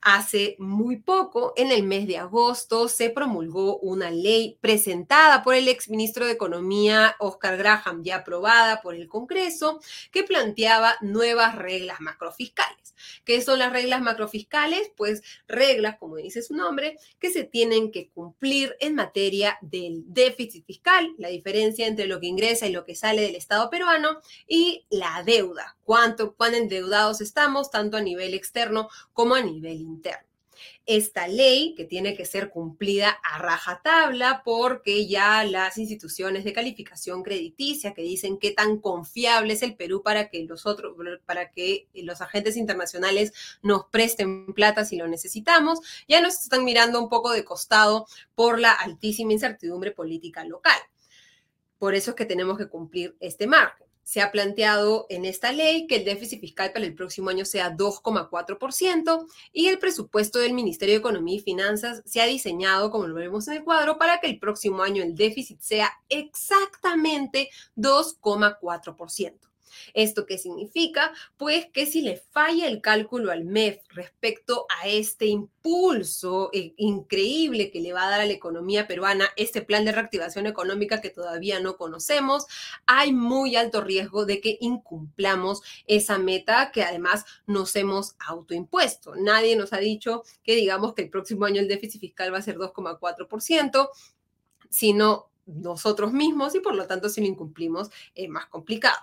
Hace muy poco, en el mes de agosto, se promulgó una ley presentada por el exministro de Economía, Oscar Graham, ya aprobada por el Congreso, que planteaba nuevas reglas macrofiscales. ¿Qué son las reglas macrofiscales? Pues reglas, como dice su nombre, que se tienen que cumplir en materia del déficit fiscal, la diferencia entre lo que ingresa y lo que sale del Estado peruano, y la deuda, cuánto, cuán endeudados estamos, tanto a nivel externo como a nivel interno esta ley que tiene que ser cumplida a rajatabla porque ya las instituciones de calificación crediticia que dicen qué tan confiable es el Perú para que los otros para que los agentes internacionales nos presten plata si lo necesitamos, ya nos están mirando un poco de costado por la altísima incertidumbre política local. Por eso es que tenemos que cumplir este marco se ha planteado en esta ley que el déficit fiscal para el próximo año sea 2,4% y el presupuesto del Ministerio de Economía y Finanzas se ha diseñado, como lo vemos en el cuadro, para que el próximo año el déficit sea exactamente 2,4%. ¿Esto qué significa? Pues que si le falla el cálculo al MEF respecto a este impulso eh, increíble que le va a dar a la economía peruana este plan de reactivación económica que todavía no conocemos, hay muy alto riesgo de que incumplamos esa meta que además nos hemos autoimpuesto. Nadie nos ha dicho que digamos que el próximo año el déficit fiscal va a ser 2,4%, sino nosotros mismos y por lo tanto si lo incumplimos es más complicado.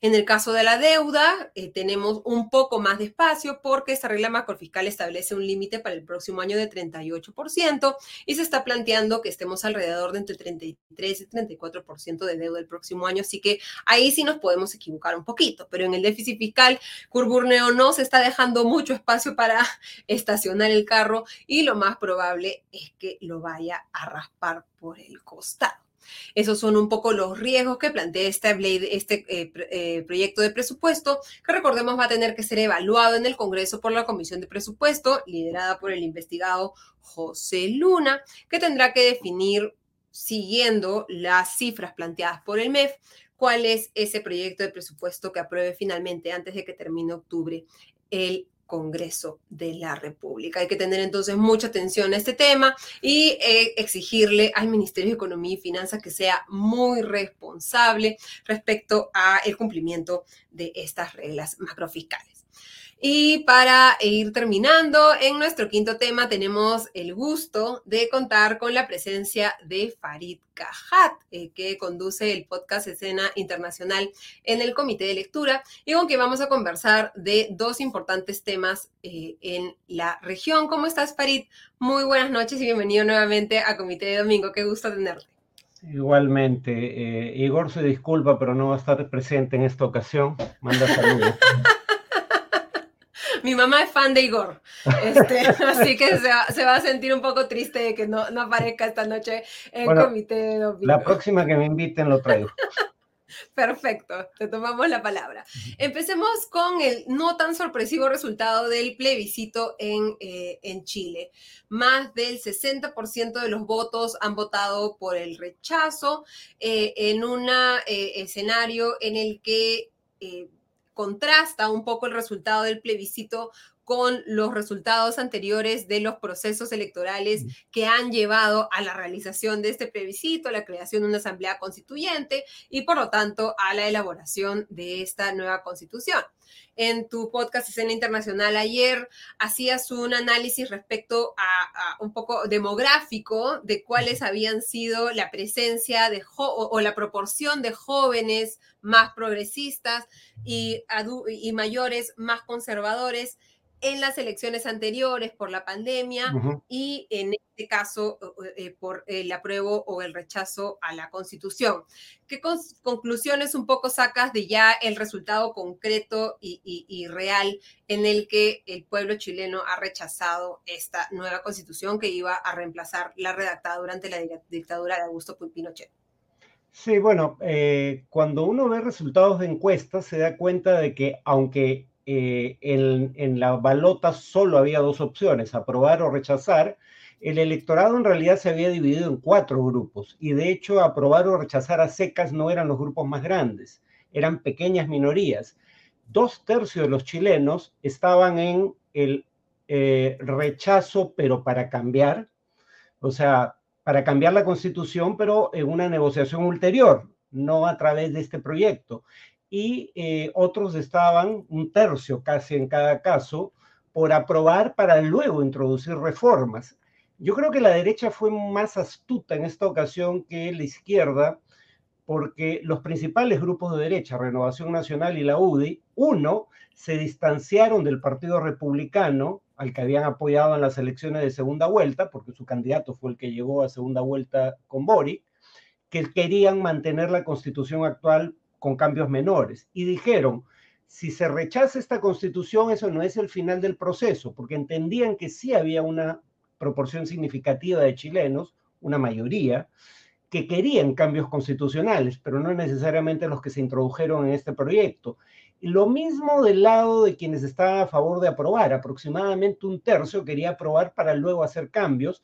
En el caso de la deuda, eh, tenemos un poco más de espacio porque esta regla macrofiscal establece un límite para el próximo año de 38% y se está planteando que estemos alrededor de entre 33 y 34% de deuda el próximo año, así que ahí sí nos podemos equivocar un poquito, pero en el déficit fiscal, Curburneo no se está dejando mucho espacio para [LAUGHS] estacionar el carro y lo más probable es que lo vaya a raspar por el costado. Esos son un poco los riesgos que plantea este, eh, eh, proyecto de presupuesto, que recordemos va a tener que ser evaluado en el Congreso por la Comisión de Presupuesto, liderada por el investigado José Luna, que tendrá que definir, siguiendo las cifras planteadas por el MEF, cuál es ese proyecto de presupuesto que apruebe finalmente antes de que termine octubre el Congreso de la República. Hay que tener entonces mucha atención a este tema y eh, exigirle al Ministerio de Economía y Finanzas que sea muy responsable respecto al cumplimiento de estas reglas macrofiscales. Y para ir terminando, en nuestro quinto tema tenemos el gusto de contar con la presencia de Farid Cajat, eh, que conduce el podcast Escena Internacional en el Comité de Lectura, y con quien vamos a conversar de dos importantes temas eh, en la región. ¿Cómo estás, Farid? Muy buenas noches y bienvenido nuevamente a Comité de Domingo. Qué gusto tenerte. Igualmente, eh, Igor se disculpa, pero no va a estar presente en esta ocasión. Manda saludos. [LAUGHS] Mi mamá es fan de Igor, este, [LAUGHS] así que se va, a sentir un poco triste de que no, aparezca esta noche en comité de. La próxima que me inviten lo traigo. [LAUGHS] Perfecto, te tomamos la palabra. Empecemos con el no tan sorpresivo resultado del plebiscito en, eh, en Chile. Más del 60% de los votos han votado por el rechazo eh, en un eh, escenario en el que contrasta un poco el resultado del plebiscito con los resultados anteriores de los procesos electorales que han llevado a la realización de este plebiscito, a la creación de una asamblea constituyente y por lo tanto a la elaboración de esta nueva constitución. En tu podcast Escena Internacional ayer hacías un análisis respecto a, un poco demográfico de cuáles habían sido la presencia de o, la proporción de jóvenes más progresistas y, y mayores más conservadores en las elecciones anteriores por la pandemia y en este caso eh, por el apruebo o el rechazo a la constitución. ¿Qué conclusiones un poco sacas de ya el resultado concreto y, real en el que el pueblo chileno ha rechazado esta nueva constitución que iba a reemplazar la redactada durante la dictadura de Augusto Pinochet? Sí, bueno, eh, cuando uno ve resultados de encuestas se da cuenta de que aunque eh, en, la balota solo había dos opciones, aprobar o rechazar, el electorado en realidad se había dividido en cuatro grupos y de hecho aprobar o rechazar a secas no eran los grupos más grandes, eran pequeñas minorías. Dos tercios de los chilenos estaban en el eh, rechazo, pero para cambiar, o sea, para cambiar la constitución, pero en una negociación ulterior, no a través de este proyecto y eh, otros estaban, un tercio casi en cada caso, por aprobar para luego introducir reformas. Yo creo que la derecha fue más astuta en esta ocasión que la izquierda, porque los principales grupos de derecha, Renovación Nacional y la UDI, uno, se distanciaron del Partido Republicano, al que habían apoyado en las elecciones de segunda vuelta, porque su candidato fue el que llegó a segunda vuelta con Boric, que querían mantener la constitución actual con cambios menores. Y dijeron, si se rechaza esta constitución, eso no es el final del proceso, porque entendían que sí había una proporción significativa de chilenos, una mayoría, que querían cambios constitucionales, pero no necesariamente los que se introdujeron en este proyecto. Y lo mismo del lado de quienes estaban a favor de aprobar, aproximadamente un tercio quería aprobar para luego hacer cambios.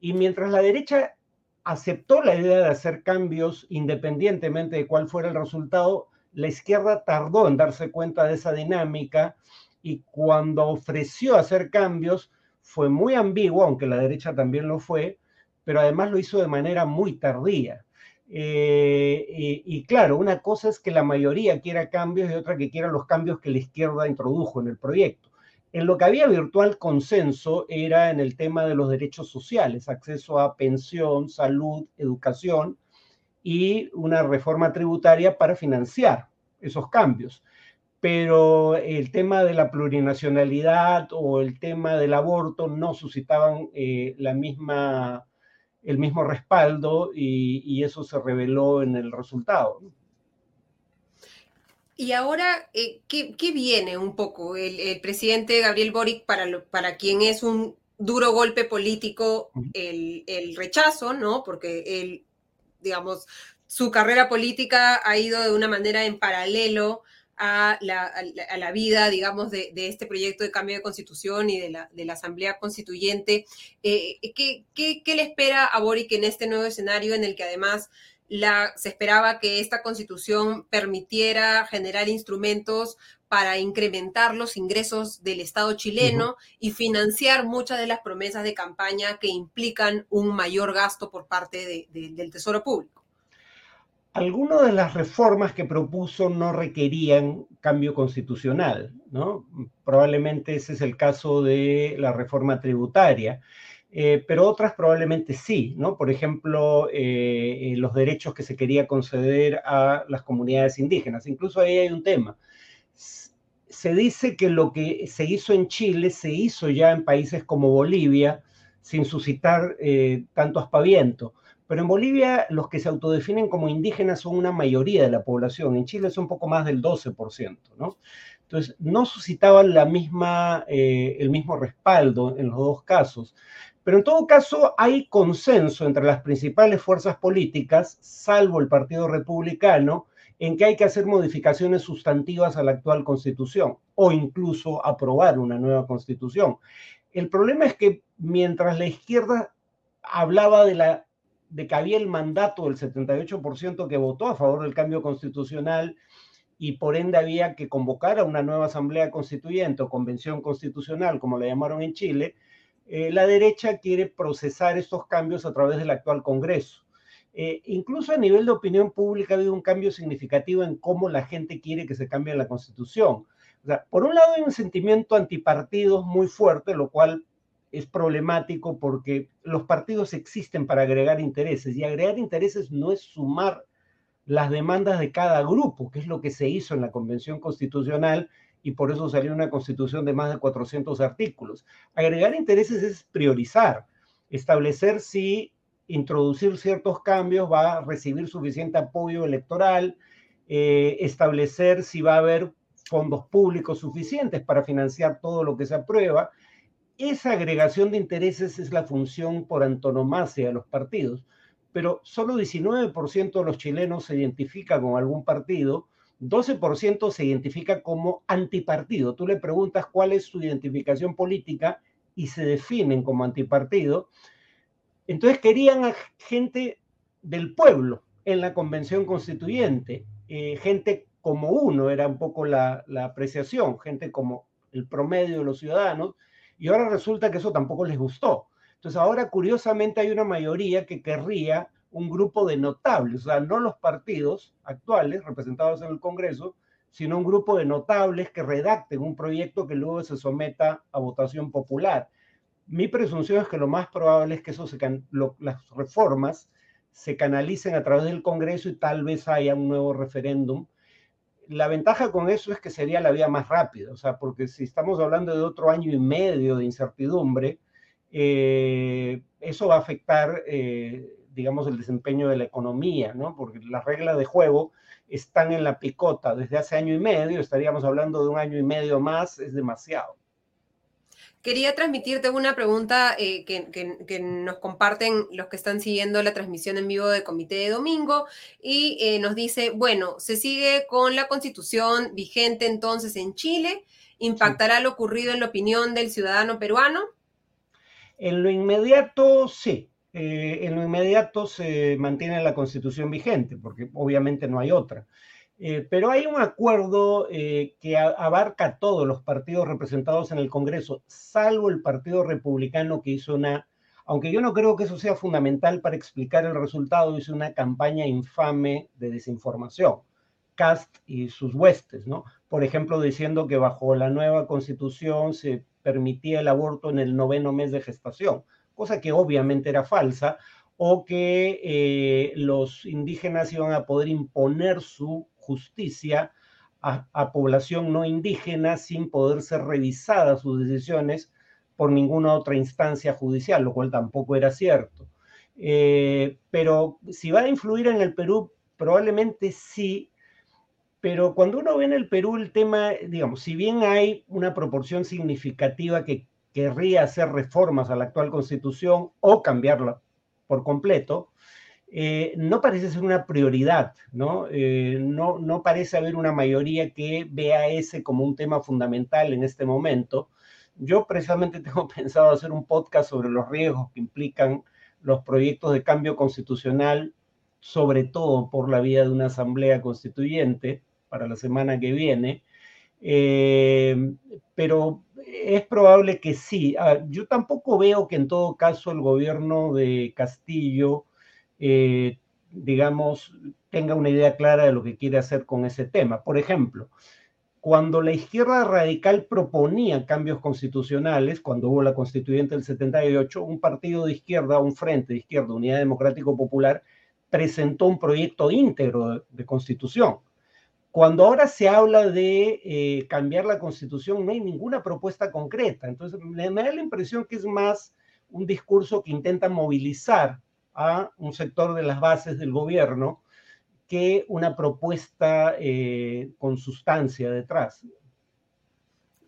Y mientras la derecha aceptó la idea de hacer cambios independientemente de cuál fuera el resultado, la izquierda tardó en darse cuenta de esa dinámica y cuando ofreció hacer cambios fue muy ambiguo, aunque la derecha también lo fue, pero además lo hizo de manera muy tardía. Eh, y, y, claro, una cosa es que la mayoría quiera cambios y otra que quiera los cambios que la izquierda introdujo en el proyecto. En lo que había virtual consenso era en el tema de los derechos sociales, acceso a pensión, salud, educación y una reforma tributaria para financiar esos cambios. Pero el tema de la plurinacionalidad o el tema del aborto no suscitaban eh, la misma, el mismo respaldo y, y, eso se reveló en el resultado. Y ahora, eh, ¿qué, viene un poco? El, presidente Gabriel Boric, para, para quien es un duro golpe político, el, rechazo, ¿no? Porque él, digamos, su carrera política ha ido de una manera en paralelo a la, vida, digamos, de, este proyecto de cambio de constitución y de la, de la Asamblea Constituyente. Eh, ¿qué, qué, qué, le espera a Boric en este nuevo escenario en el que además se esperaba que esta constitución permitiera generar instrumentos para incrementar los ingresos del Estado chileno y financiar muchas de las promesas de campaña que implican un mayor gasto por parte del Tesoro Público. algunas de las reformas que propuso no requerían cambio constitucional, ¿no? Probablemente ese es el caso de la reforma tributaria, eh, pero otras probablemente sí, ¿no? Por ejemplo, eh, los derechos que se quería conceder a las comunidades indígenas. Incluso ahí hay un tema. Se dice que lo que se hizo en Chile se hizo ya en países como Bolivia sin suscitar eh, tanto aspaviento. Pero en Bolivia los que se autodefinen como indígenas son una mayoría de la población. En Chile es un poco más del 12%, ¿no? Entonces, no suscitaban la misma, eh, el mismo respaldo en los dos casos. Pero en todo caso, hay consenso entre las principales fuerzas políticas, salvo el Partido Republicano, en que hay que hacer modificaciones sustantivas a la actual constitución o incluso aprobar una nueva constitución. El problema es que mientras la izquierda hablaba de la de que había el mandato del 78% que votó a favor del cambio constitucional y por ende había que convocar a una nueva asamblea constituyente o convención constitucional, como la llamaron en Chile, eh, la derecha quiere procesar estos cambios a través del actual Congreso. Eh, incluso a nivel de opinión pública ha habido un cambio significativo en cómo la gente quiere que se cambie la constitución. Por un lado hay un sentimiento antipartidos muy fuerte, lo cual es problemático porque los partidos existen para agregar intereses y agregar intereses no es sumar las demandas de cada grupo, que es lo que se hizo en la Convención Constitucional y por eso salió una constitución de más de 400 artículos. Agregar intereses es priorizar, establecer si introducir ciertos cambios va a recibir suficiente apoyo electoral, eh, establecer si va a haber fondos públicos suficientes para financiar todo lo que se aprueba. Esa agregación de intereses es la función por antonomasia de los partidos, pero solo 19% de los chilenos se identifica con algún partido, 12% se identifica como antipartido. Tú le preguntas cuál es su identificación política y se definen como antipartido. Entonces querían a gente del pueblo en la convención constituyente, eh, gente como uno, era un poco la, la apreciación, gente como el promedio de los ciudadanos, y ahora resulta que eso tampoco les gustó. Entonces ahora curiosamente hay una mayoría que querría un grupo de notables, o sea, no los partidos actuales representados en el Congreso, sino un grupo de notables que redacten un proyecto que luego se someta a votación popular. Mi presunción es que lo más probable es que eso las reformas se canalicen a través del Congreso y tal vez haya un nuevo referéndum la ventaja con eso es que sería la vía más rápida, o sea, porque si estamos hablando de otro año y medio de incertidumbre, eh, eso va a afectar, eh, digamos, el desempeño de la economía, ¿no? Porque las reglas de juego están en la picota desde hace año y medio, estaríamos hablando de un año y medio más, es demasiado. Quería transmitirte una pregunta eh, que, nos comparten los que están siguiendo la transmisión en vivo de Comité de Domingo y eh, nos dice, bueno, se sigue con la constitución vigente entonces en Chile, ¿impactará lo ocurrido en la opinión del ciudadano peruano? En lo inmediato, sí. Eh, en lo inmediato se mantiene la constitución vigente, porque obviamente no hay otra. Eh, pero hay un acuerdo eh, que abarca todos los partidos representados en el Congreso, salvo el Partido Republicano que hizo una, aunque yo no creo que eso sea fundamental para explicar el resultado, hizo una campaña infame de desinformación. Cast y sus huestes, ¿no? Por ejemplo, diciendo que bajo la nueva constitución se permitía el aborto en el noveno mes de gestación, cosa que obviamente era falsa, o que eh, los indígenas iban a poder imponer su justicia a, población no indígena sin poder ser revisadas sus decisiones por ninguna otra instancia judicial, lo cual tampoco era cierto. Eh, pero si va a influir en el Perú, probablemente sí, pero cuando uno ve en el Perú el tema, digamos, si bien hay una proporción significativa que querría hacer reformas a la actual constitución o cambiarla por completo, eh, no parece ser una prioridad, ¿no? Eh, ¿no? No parece haber una mayoría que vea ese como un tema fundamental en este momento. Yo precisamente [LAUGHS] tengo pensado hacer un podcast sobre los riesgos que implican los proyectos de cambio constitucional, sobre todo por la vía de una asamblea constituyente para la semana que viene. Eh, pero es probable que sí. Yo tampoco veo que en todo caso el gobierno de Castillo eh, digamos, tenga una idea clara de lo que quiere hacer con ese tema. Por ejemplo, cuando la izquierda radical proponía cambios constitucionales, cuando hubo la constituyente del 78, un partido de izquierda, un frente de izquierda, Unidad Democrático Popular, presentó un proyecto íntegro de, constitución. Cuando ahora se habla de eh, cambiar la constitución, no hay ninguna propuesta concreta. Entonces, me, me da la impresión que es más un discurso que intenta movilizar a un sector de las bases del gobierno que una propuesta eh, con sustancia detrás.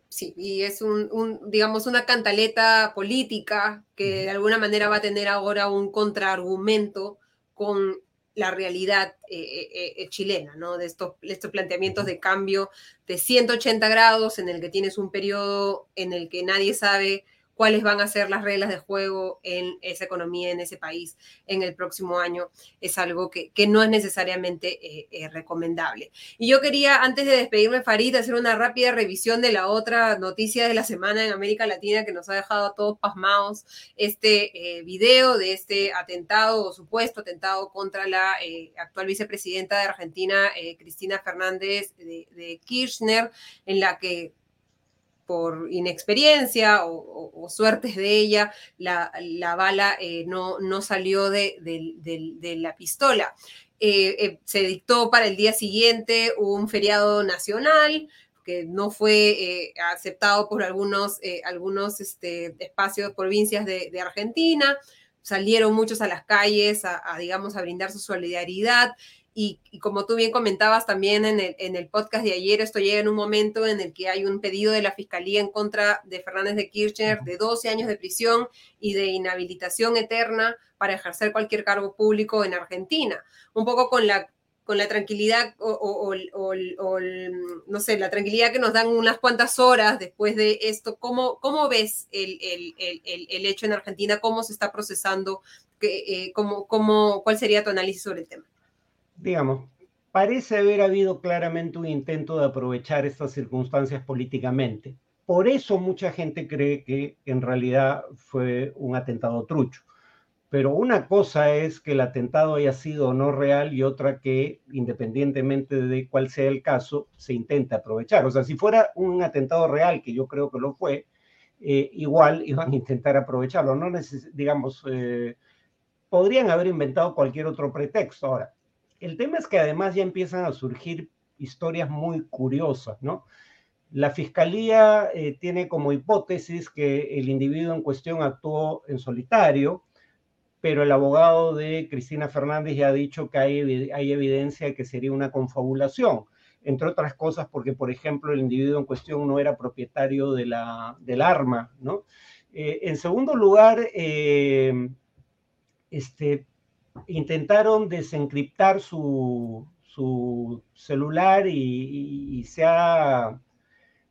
Sí, y es un, digamos, una cantaleta política que de alguna manera va a tener ahora un contraargumento con la realidad eh, eh, chilena, ¿no? De estos, estos planteamientos de cambio de 180 grados en el que tienes un periodo en el que nadie sabe cuáles van a ser las reglas de juego en esa economía, en ese país en el próximo año, es algo que, no es necesariamente eh, eh, recomendable. Y yo quería, antes de despedirme, Farid, hacer una rápida revisión de la otra noticia de la semana en América Latina que nos ha dejado a todos pasmados, este eh, video de este atentado o supuesto atentado contra la actual vicepresidenta de Argentina, Cristina Fernández de Kirchner, en la que por inexperiencia o, suertes de ella, la, bala eh, no, no, salió de, la pistola. Eh, eh, se dictó para el día siguiente un feriado nacional que no fue aceptado por algunos, algunos este, espacios, provincias de, Argentina. Salieron muchos a las calles a, digamos, a brindar su solidaridad. Y, como tú bien comentabas también en el, en el, podcast de ayer, esto llega en un momento en el que hay un pedido de la Fiscalía en contra de Fernández de Kirchner de 12 años de prisión y de inhabilitación eterna para ejercer cualquier cargo público en Argentina. Un poco con la, con la tranquilidad o, no sé, la tranquilidad que nos dan unas cuantas horas después de esto. ¿Cómo, cómo ves el, el, el hecho en Argentina? ¿Cómo se está procesando? Eh, ¿Cómo, cómo, ¿Cuál sería tu análisis sobre el tema? Digamos, parece haber habido claramente un intento de aprovechar estas circunstancias políticamente. Por eso mucha gente cree que en realidad fue un atentado trucho. Pero una cosa es que el atentado haya sido no real y otra que, independientemente de cuál sea el caso, se intenta aprovechar. O sea, si fuera un atentado real, que yo creo que lo fue, eh, igual iban a intentar aprovecharlo. No digamos, eh, podrían haber inventado cualquier otro pretexto. Ahora, el tema es que además ya empiezan a surgir historias muy curiosas, ¿no? La fiscalía eh, tiene como hipótesis que el individuo en cuestión actuó en solitario, pero el abogado de Cristina Fernández ya ha dicho que hay, evidencia de que sería una confabulación, entre otras cosas porque, por ejemplo, el individuo en cuestión no era propietario del arma, ¿no? Eh, en segundo lugar, eh, este, intentaron desencriptar su, celular y, se ha,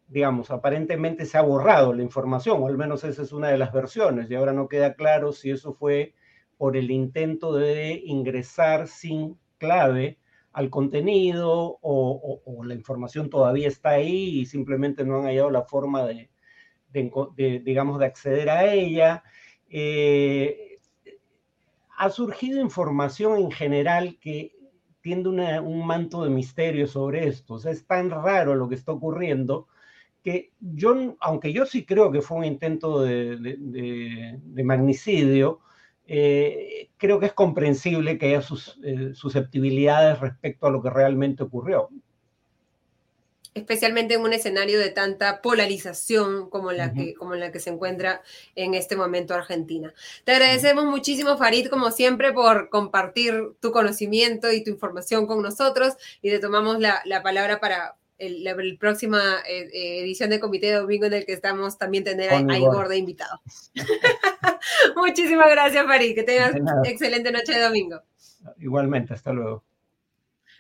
digamos, aparentemente se ha borrado la información, o al menos esa es una de las versiones, y ahora no queda claro si eso fue por el intento de ingresar sin clave al contenido o, la información todavía está ahí y simplemente no han hallado la forma de, digamos, de acceder a ella. Eh, ha surgido información en general que tiende un manto de misterio sobre esto. O sea, es tan raro lo que está ocurriendo que yo, aunque yo sí creo que fue un intento de, magnicidio, eh, creo que es comprensible que haya sus eh, susceptibilidades respecto a lo que realmente ocurrió especialmente en un escenario de tanta polarización como la, que, como la que se encuentra en este momento Argentina. Te agradecemos muchísimo, Farid, como siempre, por compartir tu conocimiento y tu información con nosotros y te tomamos la, palabra para la, próxima eh, eh, edición de Comité de Domingo en el que estamos también tener a, Igor de invitado. [LAUGHS] Muchísimas gracias, Farid. Que tengas excelente noche de domingo. Igualmente, hasta luego.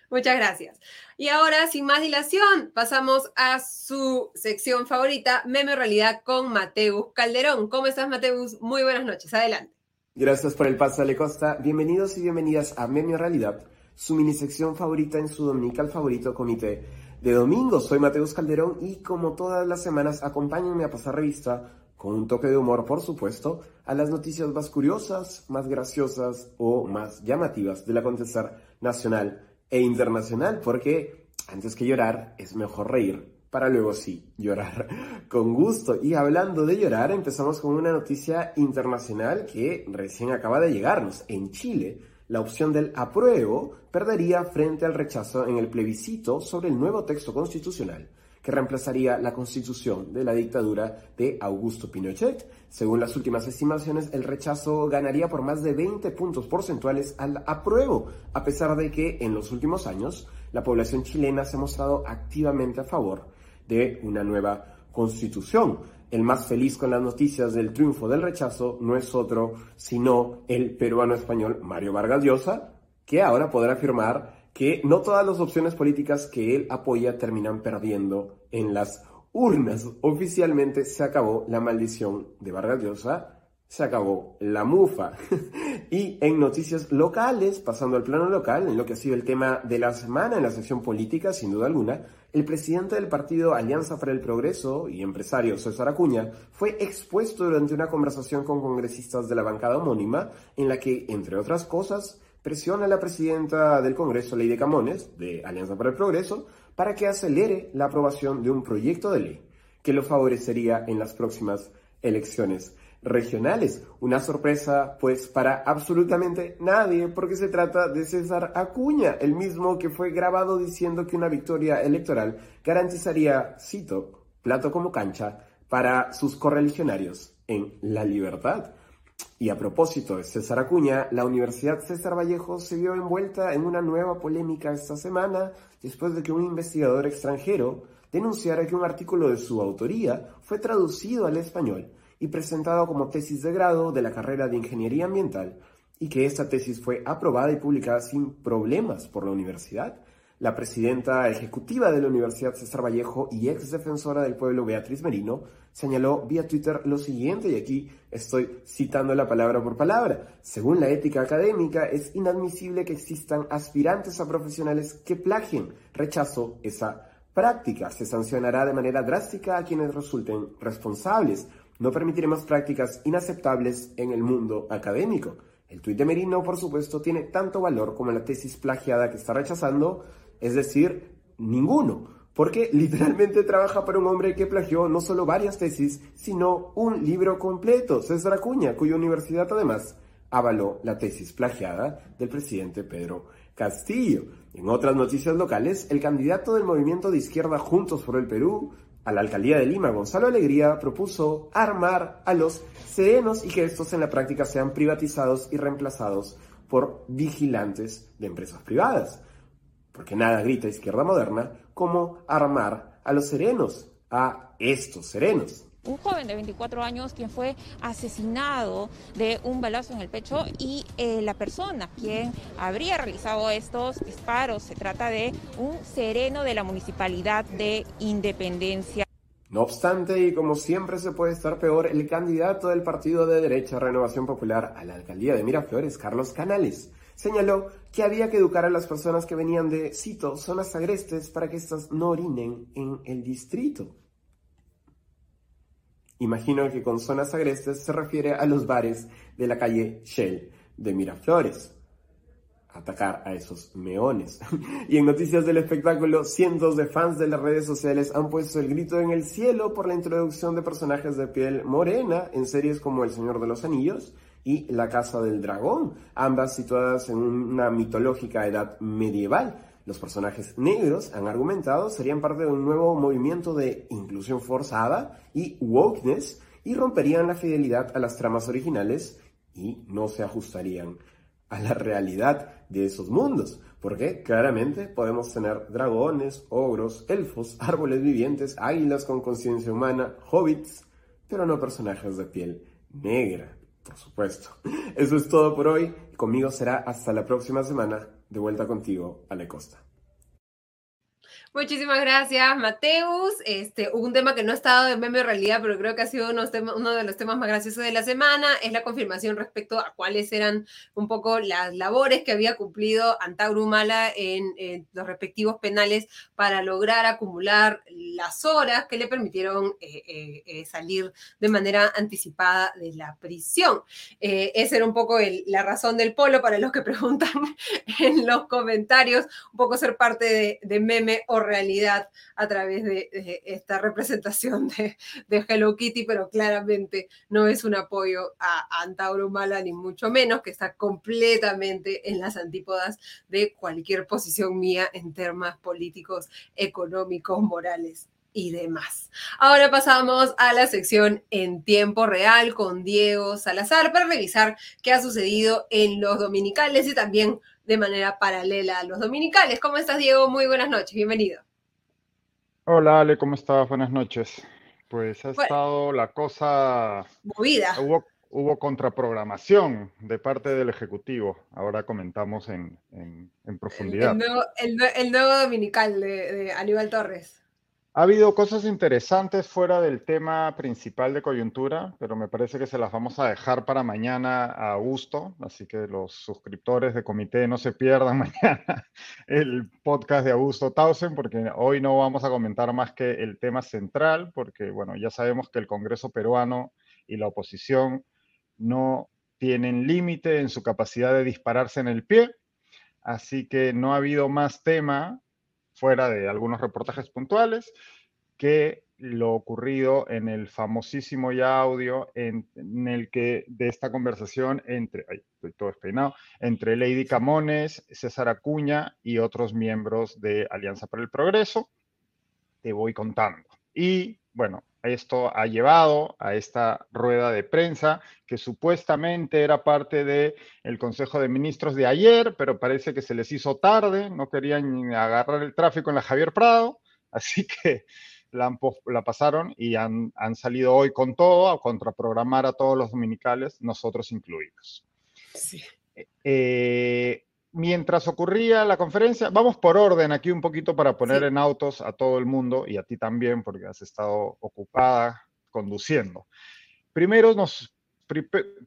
Muchas gracias. Y ahora, sin más dilación, pasamos a su sección favorita, Meme Realidad con Mateus Calderón. ¿Cómo estás, Mateus? Muy buenas noches. Adelante. Gracias por el paso, Ale Costa. Bienvenidos y bienvenidas a Meme Realidad, su mini sección favorita en su dominical favorito comité de domingo. Soy Mateus Calderón y como todas las semanas, acompáñenme a pasar revista con un toque de humor, por supuesto, a las noticias más curiosas, más graciosas o más llamativas del acontecer nacional e internacional, porque antes que llorar es mejor reír para luego sí llorar [LAUGHS] con gusto. Y hablando de llorar, empezamos con una noticia internacional que recién acaba de llegarnos. En Chile, la opción del apruebo perdería frente al rechazo en el plebiscito sobre el nuevo texto constitucional que reemplazaría la constitución de la dictadura de Augusto Pinochet. Según las últimas estimaciones, el rechazo ganaría por más de 20 puntos porcentuales al apruebo, a pesar de que en los últimos años la población chilena se ha mostrado activamente a favor de una nueva constitución. El más feliz con las noticias del triunfo del rechazo no es otro sino el peruano español Mario Vargas Llosa, que ahora podrá afirmar que no todas las opciones políticas que él apoya terminan perdiendo en las urnas. Oficialmente se acabó la maldición de Vargas se acabó la mufa. [LAUGHS] y en noticias locales, pasando al plano local, en lo que ha sido el tema de la semana en la sección política, sin duda alguna, el presidente del partido Alianza para el Progreso y empresario César Acuña fue expuesto durante una conversación con congresistas de la bancada homónima, en la que, entre otras cosas, presiona a la presidenta del Congreso, Ley de Camones, de Alianza para el Progreso, para que acelere la aprobación de un proyecto de ley que lo favorecería en las próximas elecciones regionales. Una sorpresa, pues, para absolutamente nadie, porque se trata de César Acuña, el mismo que fue grabado diciendo que una victoria electoral garantizaría, cito, plato como cancha para sus correligionarios en la libertad. Y a propósito de César Acuña, la Universidad César Vallejo se vio envuelta en una nueva polémica esta semana después de que un investigador extranjero denunciara que un artículo de su autoría fue traducido al español y presentado como tesis de grado de la carrera de Ingeniería Ambiental y que esta tesis fue aprobada y publicada sin problemas por la universidad. La presidenta ejecutiva de la Universidad César Vallejo y ex defensora del pueblo Beatriz Merino señaló vía Twitter lo siguiente, y aquí estoy citando la palabra por palabra. Según la ética académica, es inadmisible que existan aspirantes a profesionales que plagien. Rechazo esa práctica. Se sancionará de manera drástica a quienes resulten responsables. No permitiremos prácticas inaceptables en el mundo académico. El tuit de Merino, por supuesto, tiene tanto valor como la tesis plagiada que está rechazando, es decir, ninguno, porque literalmente [LAUGHS] trabaja para un hombre que plagió no solo varias tesis, sino un libro completo, César Acuña, cuya universidad además avaló la tesis plagiada del presidente Pedro Castillo. En otras noticias locales, el candidato del movimiento de izquierda Juntos por el Perú a la alcaldía de Lima, Gonzalo Alegría, propuso armar a los serenos y que estos en la práctica sean privatizados y reemplazados por vigilantes de empresas privadas porque nada grita izquierda moderna como armar a los serenos, a estos serenos. Un joven de 24 años quien fue asesinado de un balazo en el pecho y eh, la persona quien habría realizado estos disparos se trata de un sereno de la municipalidad de Independencia. No obstante, y como siempre se puede estar peor, el candidato del partido de derecha Renovación Popular a la alcaldía de Miraflores, Carlos Canales, señaló que había que educar a las personas que venían de, cito, zonas agrestes para que éstas no orinen en el distrito. Imagino que con zonas agrestes se refiere a los bares de la calle Shell de Miraflores. Atacar a esos meones. [LAUGHS] y en noticias del espectáculo, cientos de fans de las redes sociales han puesto el grito en el cielo por la introducción de personajes de piel morena en series como El Señor de los Anillos, y La Casa del Dragón, ambas situadas en una mitológica edad medieval. Los personajes negros, han argumentado, serían parte de un nuevo movimiento de inclusión forzada y wokeness y romperían la fidelidad a las tramas originales y no se ajustarían a la realidad de esos mundos. Porque claramente podemos tener dragones, ogros, elfos, árboles vivientes, águilas con conciencia humana, hobbits, pero no personajes de piel negra por supuesto. Eso es todo por hoy. Conmigo será hasta la próxima semana. De vuelta contigo, Ale Costa. Muchísimas gracias, Mateus. Este, un tema que no ha estado en meme realidad, pero creo que ha sido uno de los temas más graciosos de la semana, es la confirmación respecto a cuáles eran un poco las labores que había cumplido Antauro Humala en, los respectivos penales para lograr acumular las horas que le permitieron eh, eh, eh, salir de manera anticipada de la prisión. esa era un poco la razón del polo para los que preguntan [LAUGHS] en los comentarios, un poco ser parte de, meme realidad a través de, esta representación de, Hello Kitty, pero claramente no es un apoyo a, Antauro Mala, ni mucho menos, que está completamente en las antípodas de cualquier posición mía en temas políticos, económicos, morales y demás. Ahora pasamos a la sección en tiempo real con Diego Salazar para revisar qué ha sucedido en los dominicales y también de manera paralela a los dominicales. ¿Cómo estás, Diego? Muy buenas noches, bienvenido. Hola, Ale, ¿cómo estás? Buenas noches. Pues ha estado la cosa... Movida. Hubo, hubo contraprogramación de parte del Ejecutivo. Ahora comentamos en, profundidad. El, nuevo, dominical de Aníbal Torres. Ha habido cosas interesantes fuera del tema principal de coyuntura, pero me parece que se las vamos a dejar para mañana a gusto, así que los suscriptores de comité no se pierdan [LAUGHS] mañana el podcast de Augusto Tausen, porque hoy no vamos a comentar más que el tema central, porque bueno, ya sabemos que el Congreso peruano y la oposición no tienen límite en su capacidad de dispararse en el pie, así que no ha habido más tema fuera de algunos reportajes puntuales, que lo ocurrido en el famosísimo ya audio en, el que de esta conversación entre, ay, estoy todo despeinado, entre Lady Camones, César Acuña y otros miembros de Alianza para el Progreso. Te voy contando. Y bueno, esto ha llevado a esta rueda de prensa que supuestamente era parte del el Consejo de Ministros de ayer, pero parece que se les hizo tarde, no querían agarrar el tráfico en la Javier Prado, [LAUGHS] así que la, la pasaron y han, han, salido hoy con todo a contraprogramar a todos los dominicales, nosotros incluidos. Sí. Eh, mientras ocurría la conferencia, vamos por orden aquí un poquito para poner en autos a todo el mundo y a ti también, porque has estado ocupada conduciendo. Primero, nos,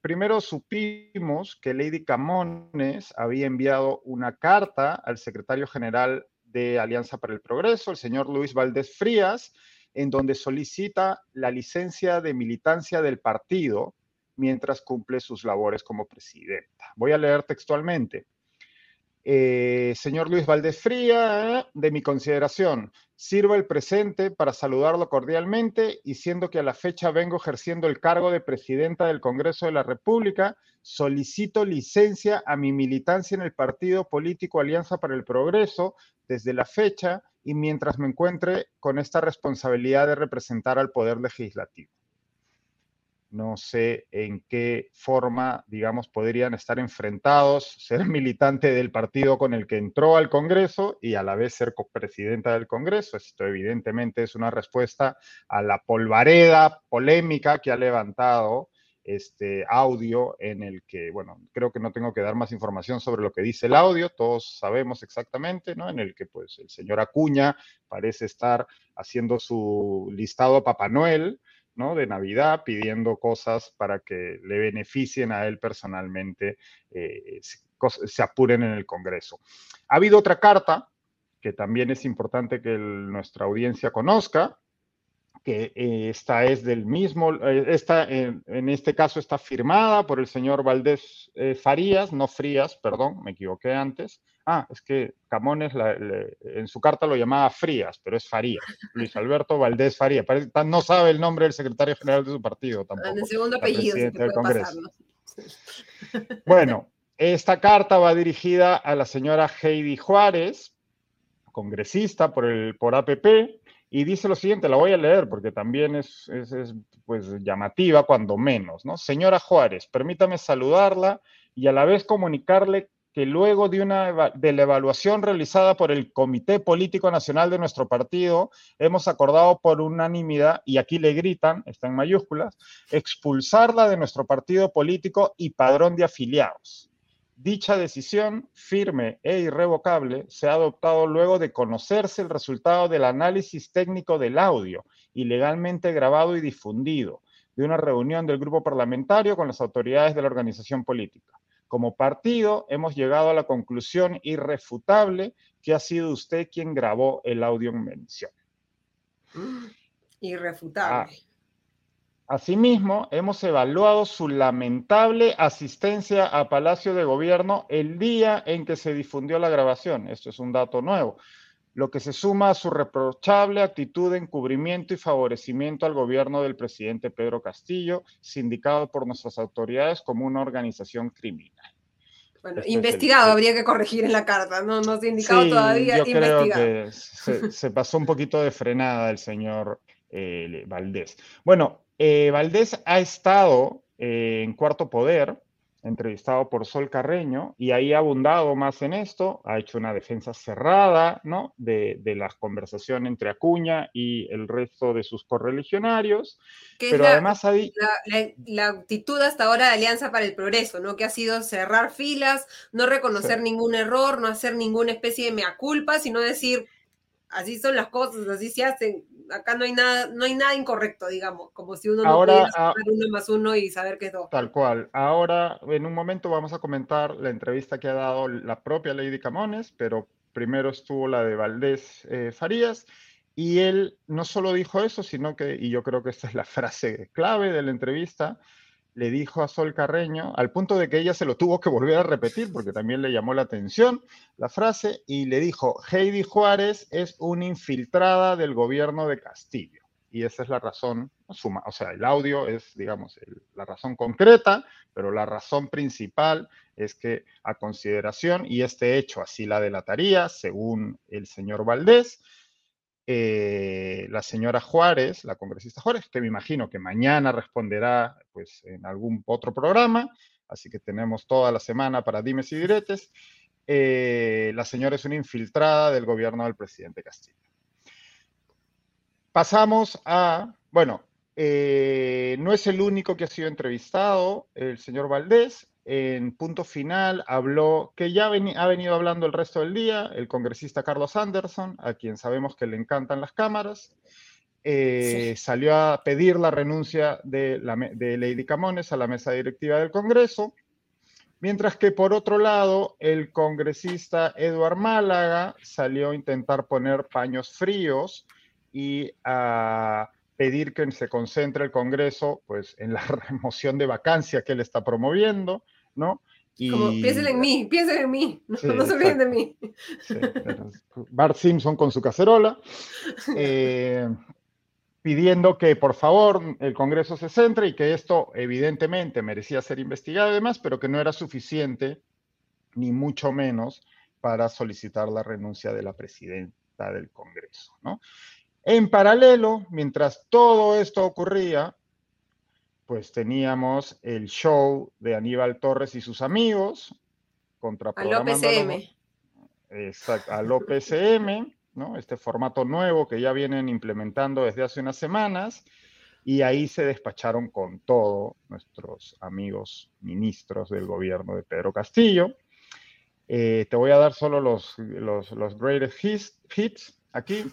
primero supimos que Lady Camones había enviado una carta al secretario general de Alianza para el Progreso, el señor Luis Valdés Frías, en donde solicita la licencia de militancia del partido mientras cumple sus labores como presidenta. Voy a leer textualmente. Eh, señor Luis Valdés Fría, de mi consideración, sirvo el presente para saludarlo cordialmente y siendo que a la fecha vengo ejerciendo el cargo de presidenta del Congreso de la República, solicito licencia a mi militancia en el partido político Alianza para el Progreso desde la fecha y mientras me encuentre con esta responsabilidad de representar al Poder Legislativo. No sé en qué forma, digamos, podrían estar enfrentados [LAUGHS] ser militante del partido con el que entró al Congreso y a la vez ser copresidenta del Congreso. Esto evidentemente es una respuesta a la polvareda polémica que ha levantado este audio en el que, bueno, creo que no tengo que dar más información sobre lo que dice el audio, todos sabemos exactamente, ¿no? En el que pues el señor Acuña parece estar haciendo su listado a Papá Noel, de Navidad, pidiendo cosas para que le beneficien a él personalmente, eh, se, apuren en el Congreso. Ha habido otra carta que también es importante que nuestra audiencia conozca, que eh, esta es del mismo, eh, esta, en, este caso está firmada por el señor Valdés Farías, no Frías, perdón, me equivoqué antes, Ah, es que Camones en su carta lo llamaba Frías, pero es Farías. Luis Alberto Valdés Farías. no sabe el nombre del secretario general de su partido tampoco. El segundo apellido. del Congreso. Bueno, esta carta va dirigida a la señora Heidi Juárez, congresista por, el, por APP, y dice lo siguiente, la voy a leer porque también es, es, es, pues, llamativa cuando menos, ¿no? Señora Juárez, permítame saludarla y a la vez comunicarle que luego de, una, de la evaluación realizada por el Comité Político Nacional de nuestro partido, hemos acordado por unanimidad, y aquí le gritan, está en mayúsculas, expulsarla de nuestro partido político y padrón de afiliados. Dicha decisión, firme e irrevocable, se ha adoptado luego de conocerse el resultado del análisis técnico del audio, ilegalmente grabado y difundido, de una reunión del grupo parlamentario con las autoridades de la organización política. Como partido, hemos llegado a la conclusión irrefutable que ha sido usted quien grabó el audio en mención. [GASPS] Irrefutable. Ah, Asimismo, hemos evaluado su lamentable asistencia a Palacio de Gobierno el día en que se difundió la grabación. Esto es un dato nuevo, lo que se suma a su reprochable actitud de encubrimiento y favorecimiento al gobierno del presidente Pedro Castillo, sindicado por nuestras autoridades como una organización criminal. Bueno, este investigado habría que corregir en la carta, no, no sindicado todavía, yo creo que se, pasó un poquito de frenada el señor eh, Valdés. Bueno, eh, Valdés ha estado eh, en Cuarto Poder, entrevistado por Sol Carreño, y ahí ha abundado más en esto, ha hecho una defensa cerrada, ¿no? De, la conversación entre Acuña y el resto de sus correligionarios. pero además ha la, actitud hasta ahora de Alianza para el Progreso, ¿no? Que ha sido cerrar filas, no reconocer ningún error, no hacer ninguna especie de mea culpa, sino decir, así son las cosas, así se hacen, acá no hay nada, no hay nada incorrecto, digamos, como si uno no pudiera ah, uno más uno y saber que es dos. Tal cual. Ahora, en un momento vamos a comentar la entrevista que ha dado la propia Lady Camones, pero primero estuvo la de Valdés eh, Farías, y él no solo dijo eso, sino que, y yo creo que esta es la [LAUGHS] frase clave de la entrevista, le dijo a Sol Carreño, al punto de que ella se lo tuvo que volver a repetir, porque también le llamó la atención la frase, y le dijo, Heidi Juárez es una infiltrada del gobierno de Castillo. Y esa es la razón, suma, o sea, el audio es, digamos, la razón concreta, pero la razón principal es que a consideración, y este hecho así la delataría, según el señor Valdés, eh, la señora Juárez, la congresista Juárez, que me imagino que mañana responderá pues, en algún otro programa, así que tenemos toda la semana para dimes y diretes. Eh, la señora es una infiltrada del gobierno del presidente Castillo. Pasamos a, bueno, eh, no es el único que ha sido entrevistado, el señor Valdés en punto final habló, que ya ha venido hablando el resto del día, el congresista Carlos Anderson, a quien sabemos que le encantan las cámaras, eh, salió a pedir la renuncia de, Lady Camones a la mesa directiva del Congreso, mientras que por otro lado, el congresista Eduard Málaga salió a intentar poner paños fríos y a pedir que se concentre el Congreso pues, en la [LAUGHS] remoción de vacancia que él está promoviendo, ¿no? Y... Como, piensen en mí, piensen en mí, no, se olviden de mí. Bart Simpson con su cacerola, eh, pidiendo que por favor el Congreso se centre y que esto evidentemente merecía ser investigado y demás, pero que no era suficiente, ni mucho menos, para solicitar la renuncia de la presidenta del Congreso, ¿no? En paralelo, mientras todo esto ocurría, pues teníamos el show de Aníbal Torres y sus amigos contra al OPCM. Exacto, al OPCM, ¿no? Este formato nuevo que ya vienen implementando desde hace unas semanas y ahí se despacharon con todo nuestros amigos ministros del gobierno de Pedro Castillo. Eh, te voy a dar solo los, los, los greatest hits aquí.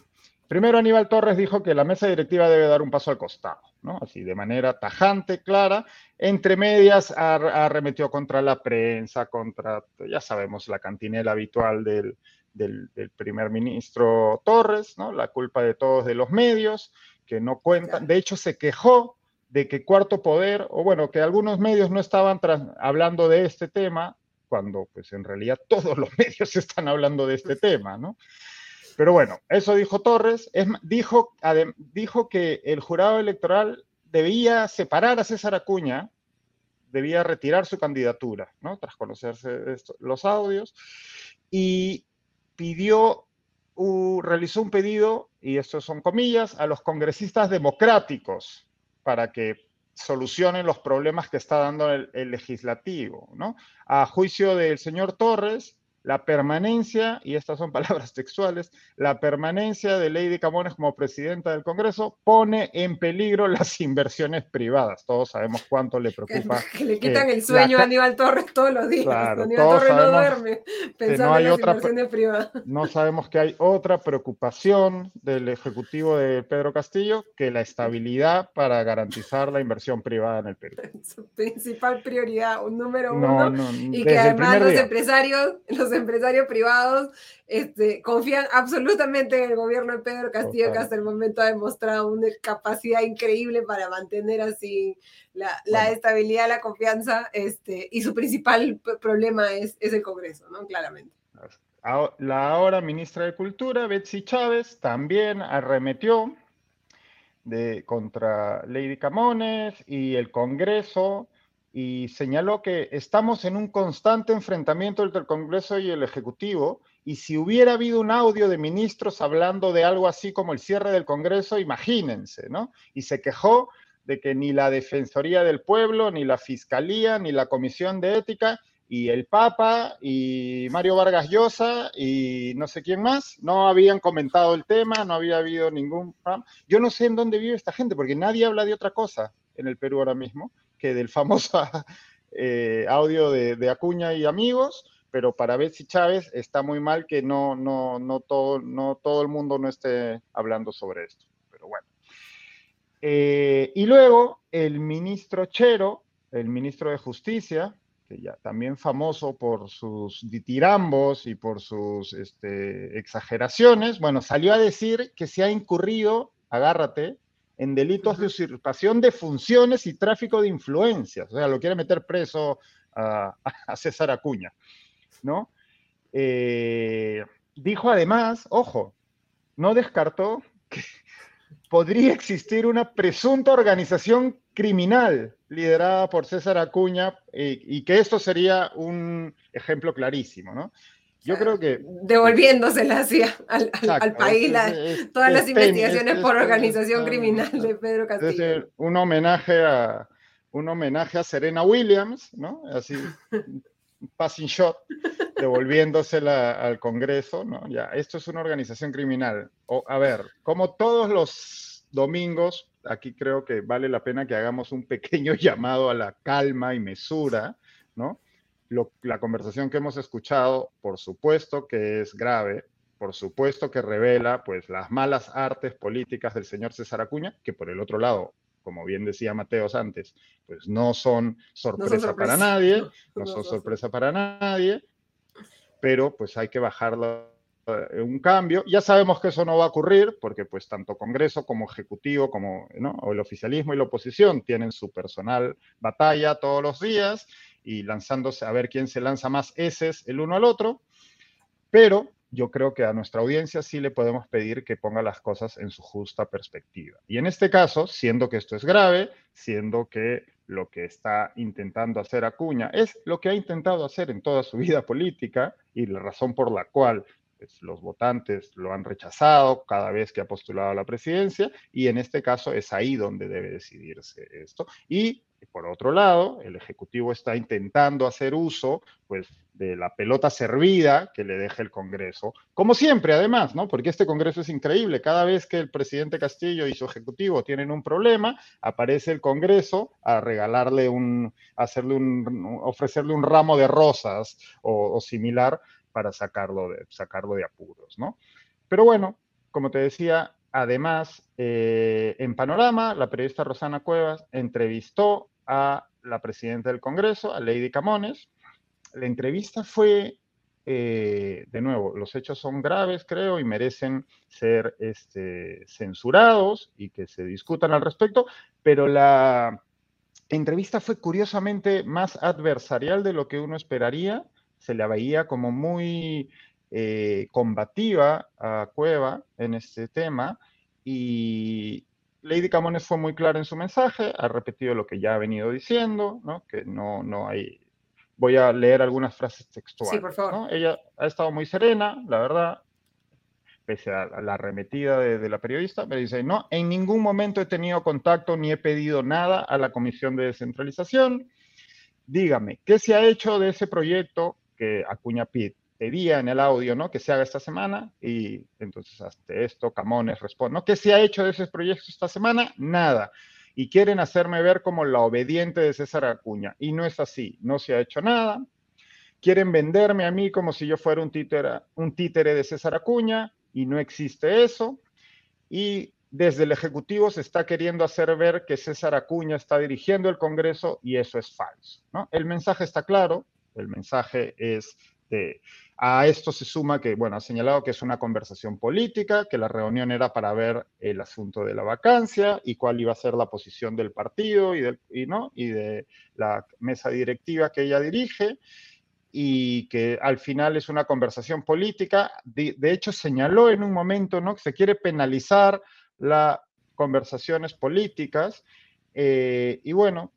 Primero, Aníbal Torres dijo que la mesa directiva debe dar un paso al costado, ¿no? Así, de manera tajante, clara. Entre medias, arremetió contra la prensa, contra, ya sabemos, la cantinela habitual del, del, primer ministro Torres, ¿no? La culpa de todos de los medios, que no cuentan. De hecho, se quejó de que Cuarto Poder, o bueno, que algunos medios no estaban hablando de este tema, cuando pues en realidad todos los [LAUGHS] medios están hablando de este tema, ¿no? Pero bueno, eso dijo Torres. dijo, que el jurado electoral debía separar a César Acuña, debía retirar su candidatura, ¿no? Tras conocerse los audios, y pidió, realizó un pedido, y esto son comillas, a los congresistas democráticos para que solucionen los problemas que está dando el, el legislativo, ¿no? A juicio del señor Torres, la permanencia, y estas son [LAUGHS] palabras textuales, la permanencia de Lady Camones como presidenta del Congreso pone en peligro las inversiones privadas. Todos sabemos cuánto le preocupa. [LAUGHS] Que, le quitan el sueño a Aníbal Torres todos los días. Aníbal Torres no duerme pensando no en las inversiones privadas. [LAUGHS] No sabemos que hay otra preocupación del Ejecutivo de Pedro Castillo que la estabilidad para garantizar la inversión privada en el Perú. Su principal prioridad, un número uno. y que además los empresarios, los empresarios privados este, confían absolutamente en el gobierno de Pedro Castillo, que hasta el momento ha demostrado una capacidad increíble para mantener así la, la estabilidad, la confianza, este, y su principal problema es, es el Congreso, ¿no? Claramente. La ahora ministra de Cultura, Betsy Chávez, también arremetió de, contra Lady Camones y el Congreso y señaló que estamos en un constante enfrentamiento entre el Congreso y el Ejecutivo, y si hubiera habido un audio de ministros hablando de algo así como el cierre del Congreso, imagínense, ¿no? Y se quejó de que ni la Defensoría del Pueblo, ni la Fiscalía, ni la Comisión de Ética, y el Papa, y Mario Vargas Llosa, y no sé quién más, no habían comentado el tema, no había habido ningún... Yo no sé en dónde vive esta gente, porque nadie habla de otra cosa en el Perú ahora mismo que del famoso [LAUGHS] eh, audio de, Acuña y amigos, pero para Betsy Chávez está muy mal que no, no, no, todo, no todo el mundo no esté hablando sobre esto. Pero bueno. Eh, y luego el ministro Chero, el ministro de Justicia, que ya también famoso por sus ditirambos y por sus este, exageraciones, bueno, salió a decir que se ha incurrido, agárrate, en delitos de usurpación de funciones y tráfico de influencias. O sea, lo quiere meter preso a, César Acuña, ¿no? Eh, dijo además, ojo, no descartó que podría existir una presunta organización criminal liderada por César Acuña eh, y que esto sería un ejemplo clarísimo, ¿no? Yo creo que... Devolviéndosela hacia al, al, país todas las investigaciones por organización criminal de Pedro Castillo. un homenaje a un homenaje a Serena Williams, ¿no? Así, passing shot, devolviéndosela al Congreso, ¿no? Ya, esto es una organización criminal. O, a ver, como todos los domingos, aquí creo que vale la pena que hagamos un pequeño [LAUGHS] llamado a la calma y mesura, ¿no? La conversación que hemos escuchado, por supuesto que es grave, por supuesto que revela pues las malas artes políticas del señor César Acuña, que por el otro lado, como bien decía Mateos antes, pues no son sorpresa, para nadie, no, son sorpresa. para nadie, pero pues hay que bajarlo eh, un cambio. Ya sabemos que eso no va a ocurrir porque pues tanto Congreso como Ejecutivo como el oficialismo y la oposición tienen su personal batalla todos los días y lanzándose a ver quién se lanza más heces el uno al otro, pero yo creo que a nuestra audiencia sí le podemos pedir que ponga las cosas en su justa perspectiva. Y en este caso, siendo que esto es grave, siendo que lo que está intentando hacer Acuña es lo que ha intentado hacer en toda su vida política y la razón por la cual pues, los votantes lo han rechazado cada vez que ha postulado a la presidencia y en este caso es ahí donde debe decidirse esto. Y por otro lado, el Ejecutivo está intentando hacer uso, pues, de la pelota servida que le deja el Congreso, como siempre, además, ¿no? Porque este Congreso es increíble. Cada vez que el presidente Castillo y su Ejecutivo tienen un problema, aparece el Congreso a regalarle un, hacerle un, ofrecerle un ramo de rosas o, similar para sacarlo de, sacarlo de apuros, ¿no? Pero bueno, como te decía, Además, eh, en Panorama, la periodista Rosana Cuevas entrevistó a la presidenta del Congreso, a Lady Camones. La entrevista fue, eh, de nuevo, los hechos son graves, creo, y merecen ser este, censurados y que se discutan al respecto, pero la entrevista fue curiosamente más adversarial de lo que uno esperaría. Se la veía como muy eh, combativa a Cueva en este tema y Lady Camones fue muy clara en su mensaje, ha repetido lo que ya ha venido diciendo, ¿no? que no, no hay... Voy a leer algunas frases textuales. Sí, por favor. Ella ha estado muy serena, la verdad, pese a la arremetida de, de, la periodista, me dice, no, en ningún momento he tenido contacto ni he pedido nada a la Comisión de Descentralización. Dígame, ¿qué se ha hecho de ese proyecto que Acuña Pit pedía en el audio, ¿no? Que se haga esta semana y entonces hasta esto Camones responde, ¿no? ¿Qué se ha hecho de ese proyecto esta semana? Nada. Y quieren hacerme ver como la obediente de César Acuña. Y no es así, no se ha hecho nada. Quieren venderme a mí como si yo fuera un títere, un títere de César Acuña y no existe eso. Y desde el Ejecutivo se está queriendo hacer ver que César Acuña está dirigiendo el Congreso y eso es falso. ¿no? El mensaje está claro, el mensaje es de... A esto se suma que, bueno, ha señalado que es una conversación política, que la reunión era para ver el asunto de la vacancia y cuál iba a ser la posición del partido y, del, y, ¿no? y de la mesa directiva que ella dirige y que al final es una conversación política. De, de hecho, señaló en un momento ¿no? que se quiere penalizar las conversaciones políticas. Eh, y bueno,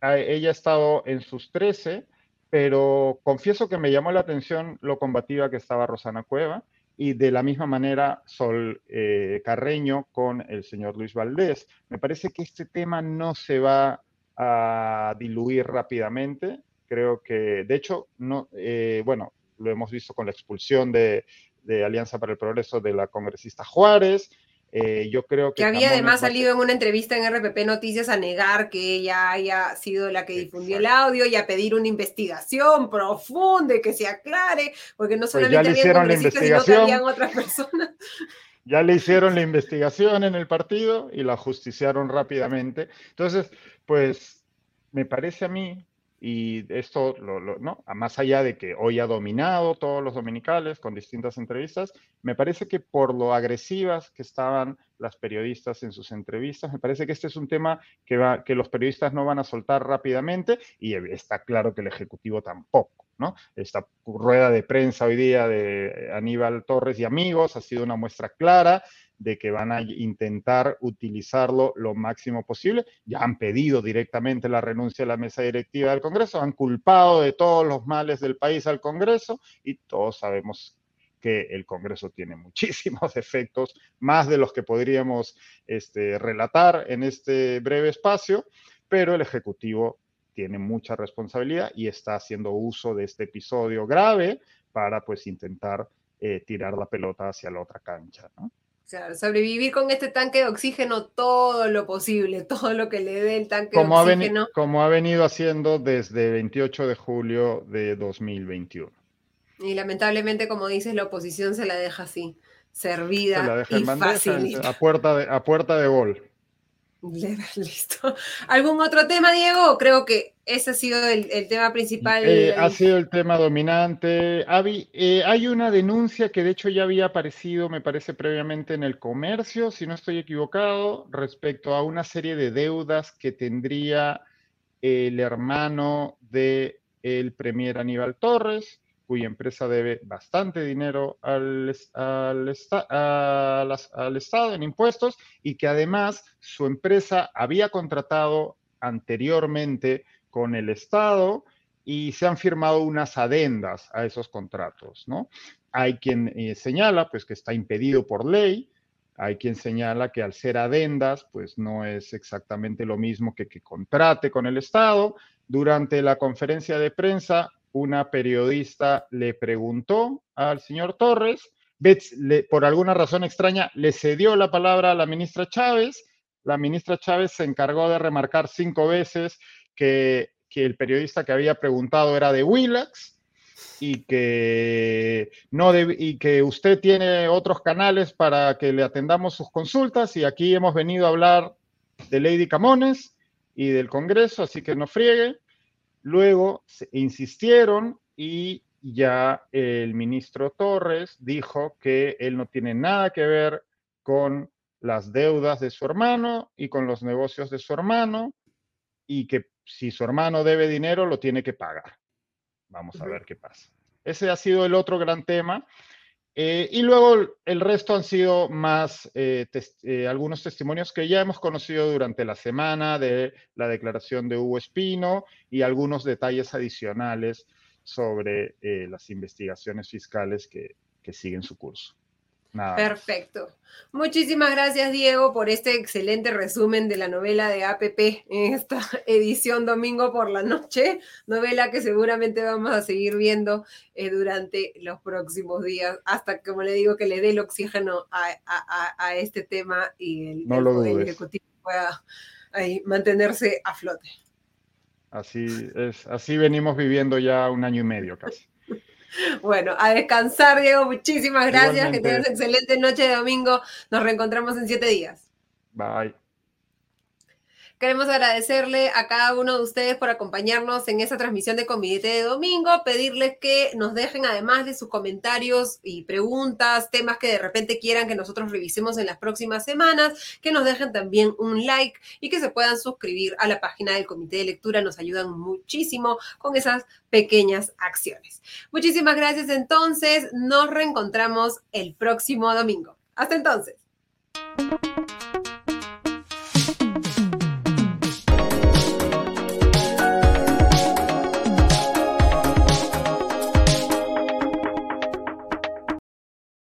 ella ha estado en sus 13, pero confieso que me llamó la atención lo combativa que estaba Rosana Cueva y de la misma manera Sol eh, Carreño con el señor Luis Valdés. Me parece que este tema no se va a diluir rápidamente. Creo que, de hecho, no, eh, bueno, lo hemos visto con la expulsión de, de Alianza para el Progreso de la congresista Juárez, eh, yo creo que... Que había además salido en una entrevista en RPP Noticias a negar que ella haya sido la que difundió el audio y a pedir una investigación profunda y que se aclare, porque no Pues solamente ya le hicieron la congresistas, sino que investigación. habían otras personas. [LAUGHS] Ya le hicieron la investigación en el partido y la justiciaron rápidamente. Entonces, pues me parece a mí, y esto, lo, lo- ¿no? Más allá de que hoy ha dominado todos los dominicales con distintas entrevistas, me parece que por lo agresivas que estaban las periodistas en sus entrevistas, me parece que este es un tema que, va, que los periodistas no van a soltar rápidamente y está claro que el Ejecutivo tampoco. ¿No? Esta rueda de prensa hoy día de Aníbal Torres y amigos ha sido una muestra clara de que van a intentar utilizarlo lo máximo posible. Ya han pedido directamente la renuncia de la mesa directiva del Congreso, han culpado de todos los males del país al Congreso y todos sabemos que el Congreso tiene [LAUGHS] muchísimos defectos, más de los que podríamos este, relatar en este breve espacio, pero el Ejecutivo tiene mucha responsabilidad y está haciendo uso de este episodio grave para pues intentar eh, tirar la pelota hacia la otra cancha. ¿no? Claro, sobrevivir con este tanque de oxígeno todo lo posible, [LAUGHS] todo lo que le dé el tanque Como de oxígeno. como ha venido haciendo desde 28 de julio de 2021. Y lamentablemente, como dices, la oposición se la deja así, servida Se la deja y facilita. a puerta de, a puerta de gol. [LAUGHS] Listo. ¿Algún otro tema, Diego? Creo que ese ha sido el, tema principal. Eh, ha sido el tema dominante. Avi, eh, hay una denuncia que de hecho ya había aparecido, me parece, previamente en el comercio, si no estoy equivocado, respecto a una serie de deudas que tendría el hermano del el premier Aníbal Torres, cuya empresa debe bastante dinero al, al al Estado en impuestos y que además su empresa había contratado anteriormente con el Estado y se han firmado unas adendas a esos contratos, ¿no? Hay quien eh, señala, pues, que está impedido por ley, hay quien señala que al ser adendas, pues, no es exactamente lo mismo que que contrate con el Estado. Durante la conferencia de prensa, una periodista le preguntó al señor Torres, le- por alguna razón extraña, le cedió la palabra a la ministra Chávez. La ministra Chávez se encargó de remarcar cinco veces que, que el periodista que había preguntado era de Willax y que, no y que usted tiene otros canales para que le atendamos sus consultas y aquí hemos venido a hablar de Lady Camones y del Congreso, así que no friegue. Luego se insistieron y ya el ministro Torres dijo que él no tiene nada que ver con las deudas de su hermano y con los negocios de su hermano y que si su hermano debe dinero lo tiene que pagar. Vamos a ver qué pasa. Ese ha sido el otro gran tema. Eh, y luego el resto han sido más eh, eh, algunos testimonios que ya hemos conocido durante la semana de la declaración de Hugo Espino y algunos detalles adicionales sobre las investigaciones fiscales que siguen su curso. Perfecto. Muchísimas gracias, Diego, por este excelente resumen de la novela de APP en esta [LAUGHS] edición domingo por la noche, novela que seguramente vamos a seguir viendo eh, durante los próximos días, hasta, como le digo, que le dé el oxígeno a, este tema y el, Ejecutivo pueda mantenerse a flote. Así es, así venimos viviendo ya un año y medio casi. Bueno, a descansar, Diego. Muchísimas gracias. Que tengas excelente noche de domingo. Nos reencontramos en siete días. Bye. Queremos agradecerle a cada uno de ustedes por acompañarnos en esta transmisión de Comité de Domingo, pedirles que nos dejen además de sus comentarios y preguntas, temas que de repente quieran que nosotros revisemos en las próximas semanas, que nos dejen también un like y que se puedan suscribir a la página del Comité de Lectura. Nos ayudan muchísimo con esas pequeñas acciones. Muchísimas gracias entonces. Nos reencontramos el próximo domingo. Hasta entonces.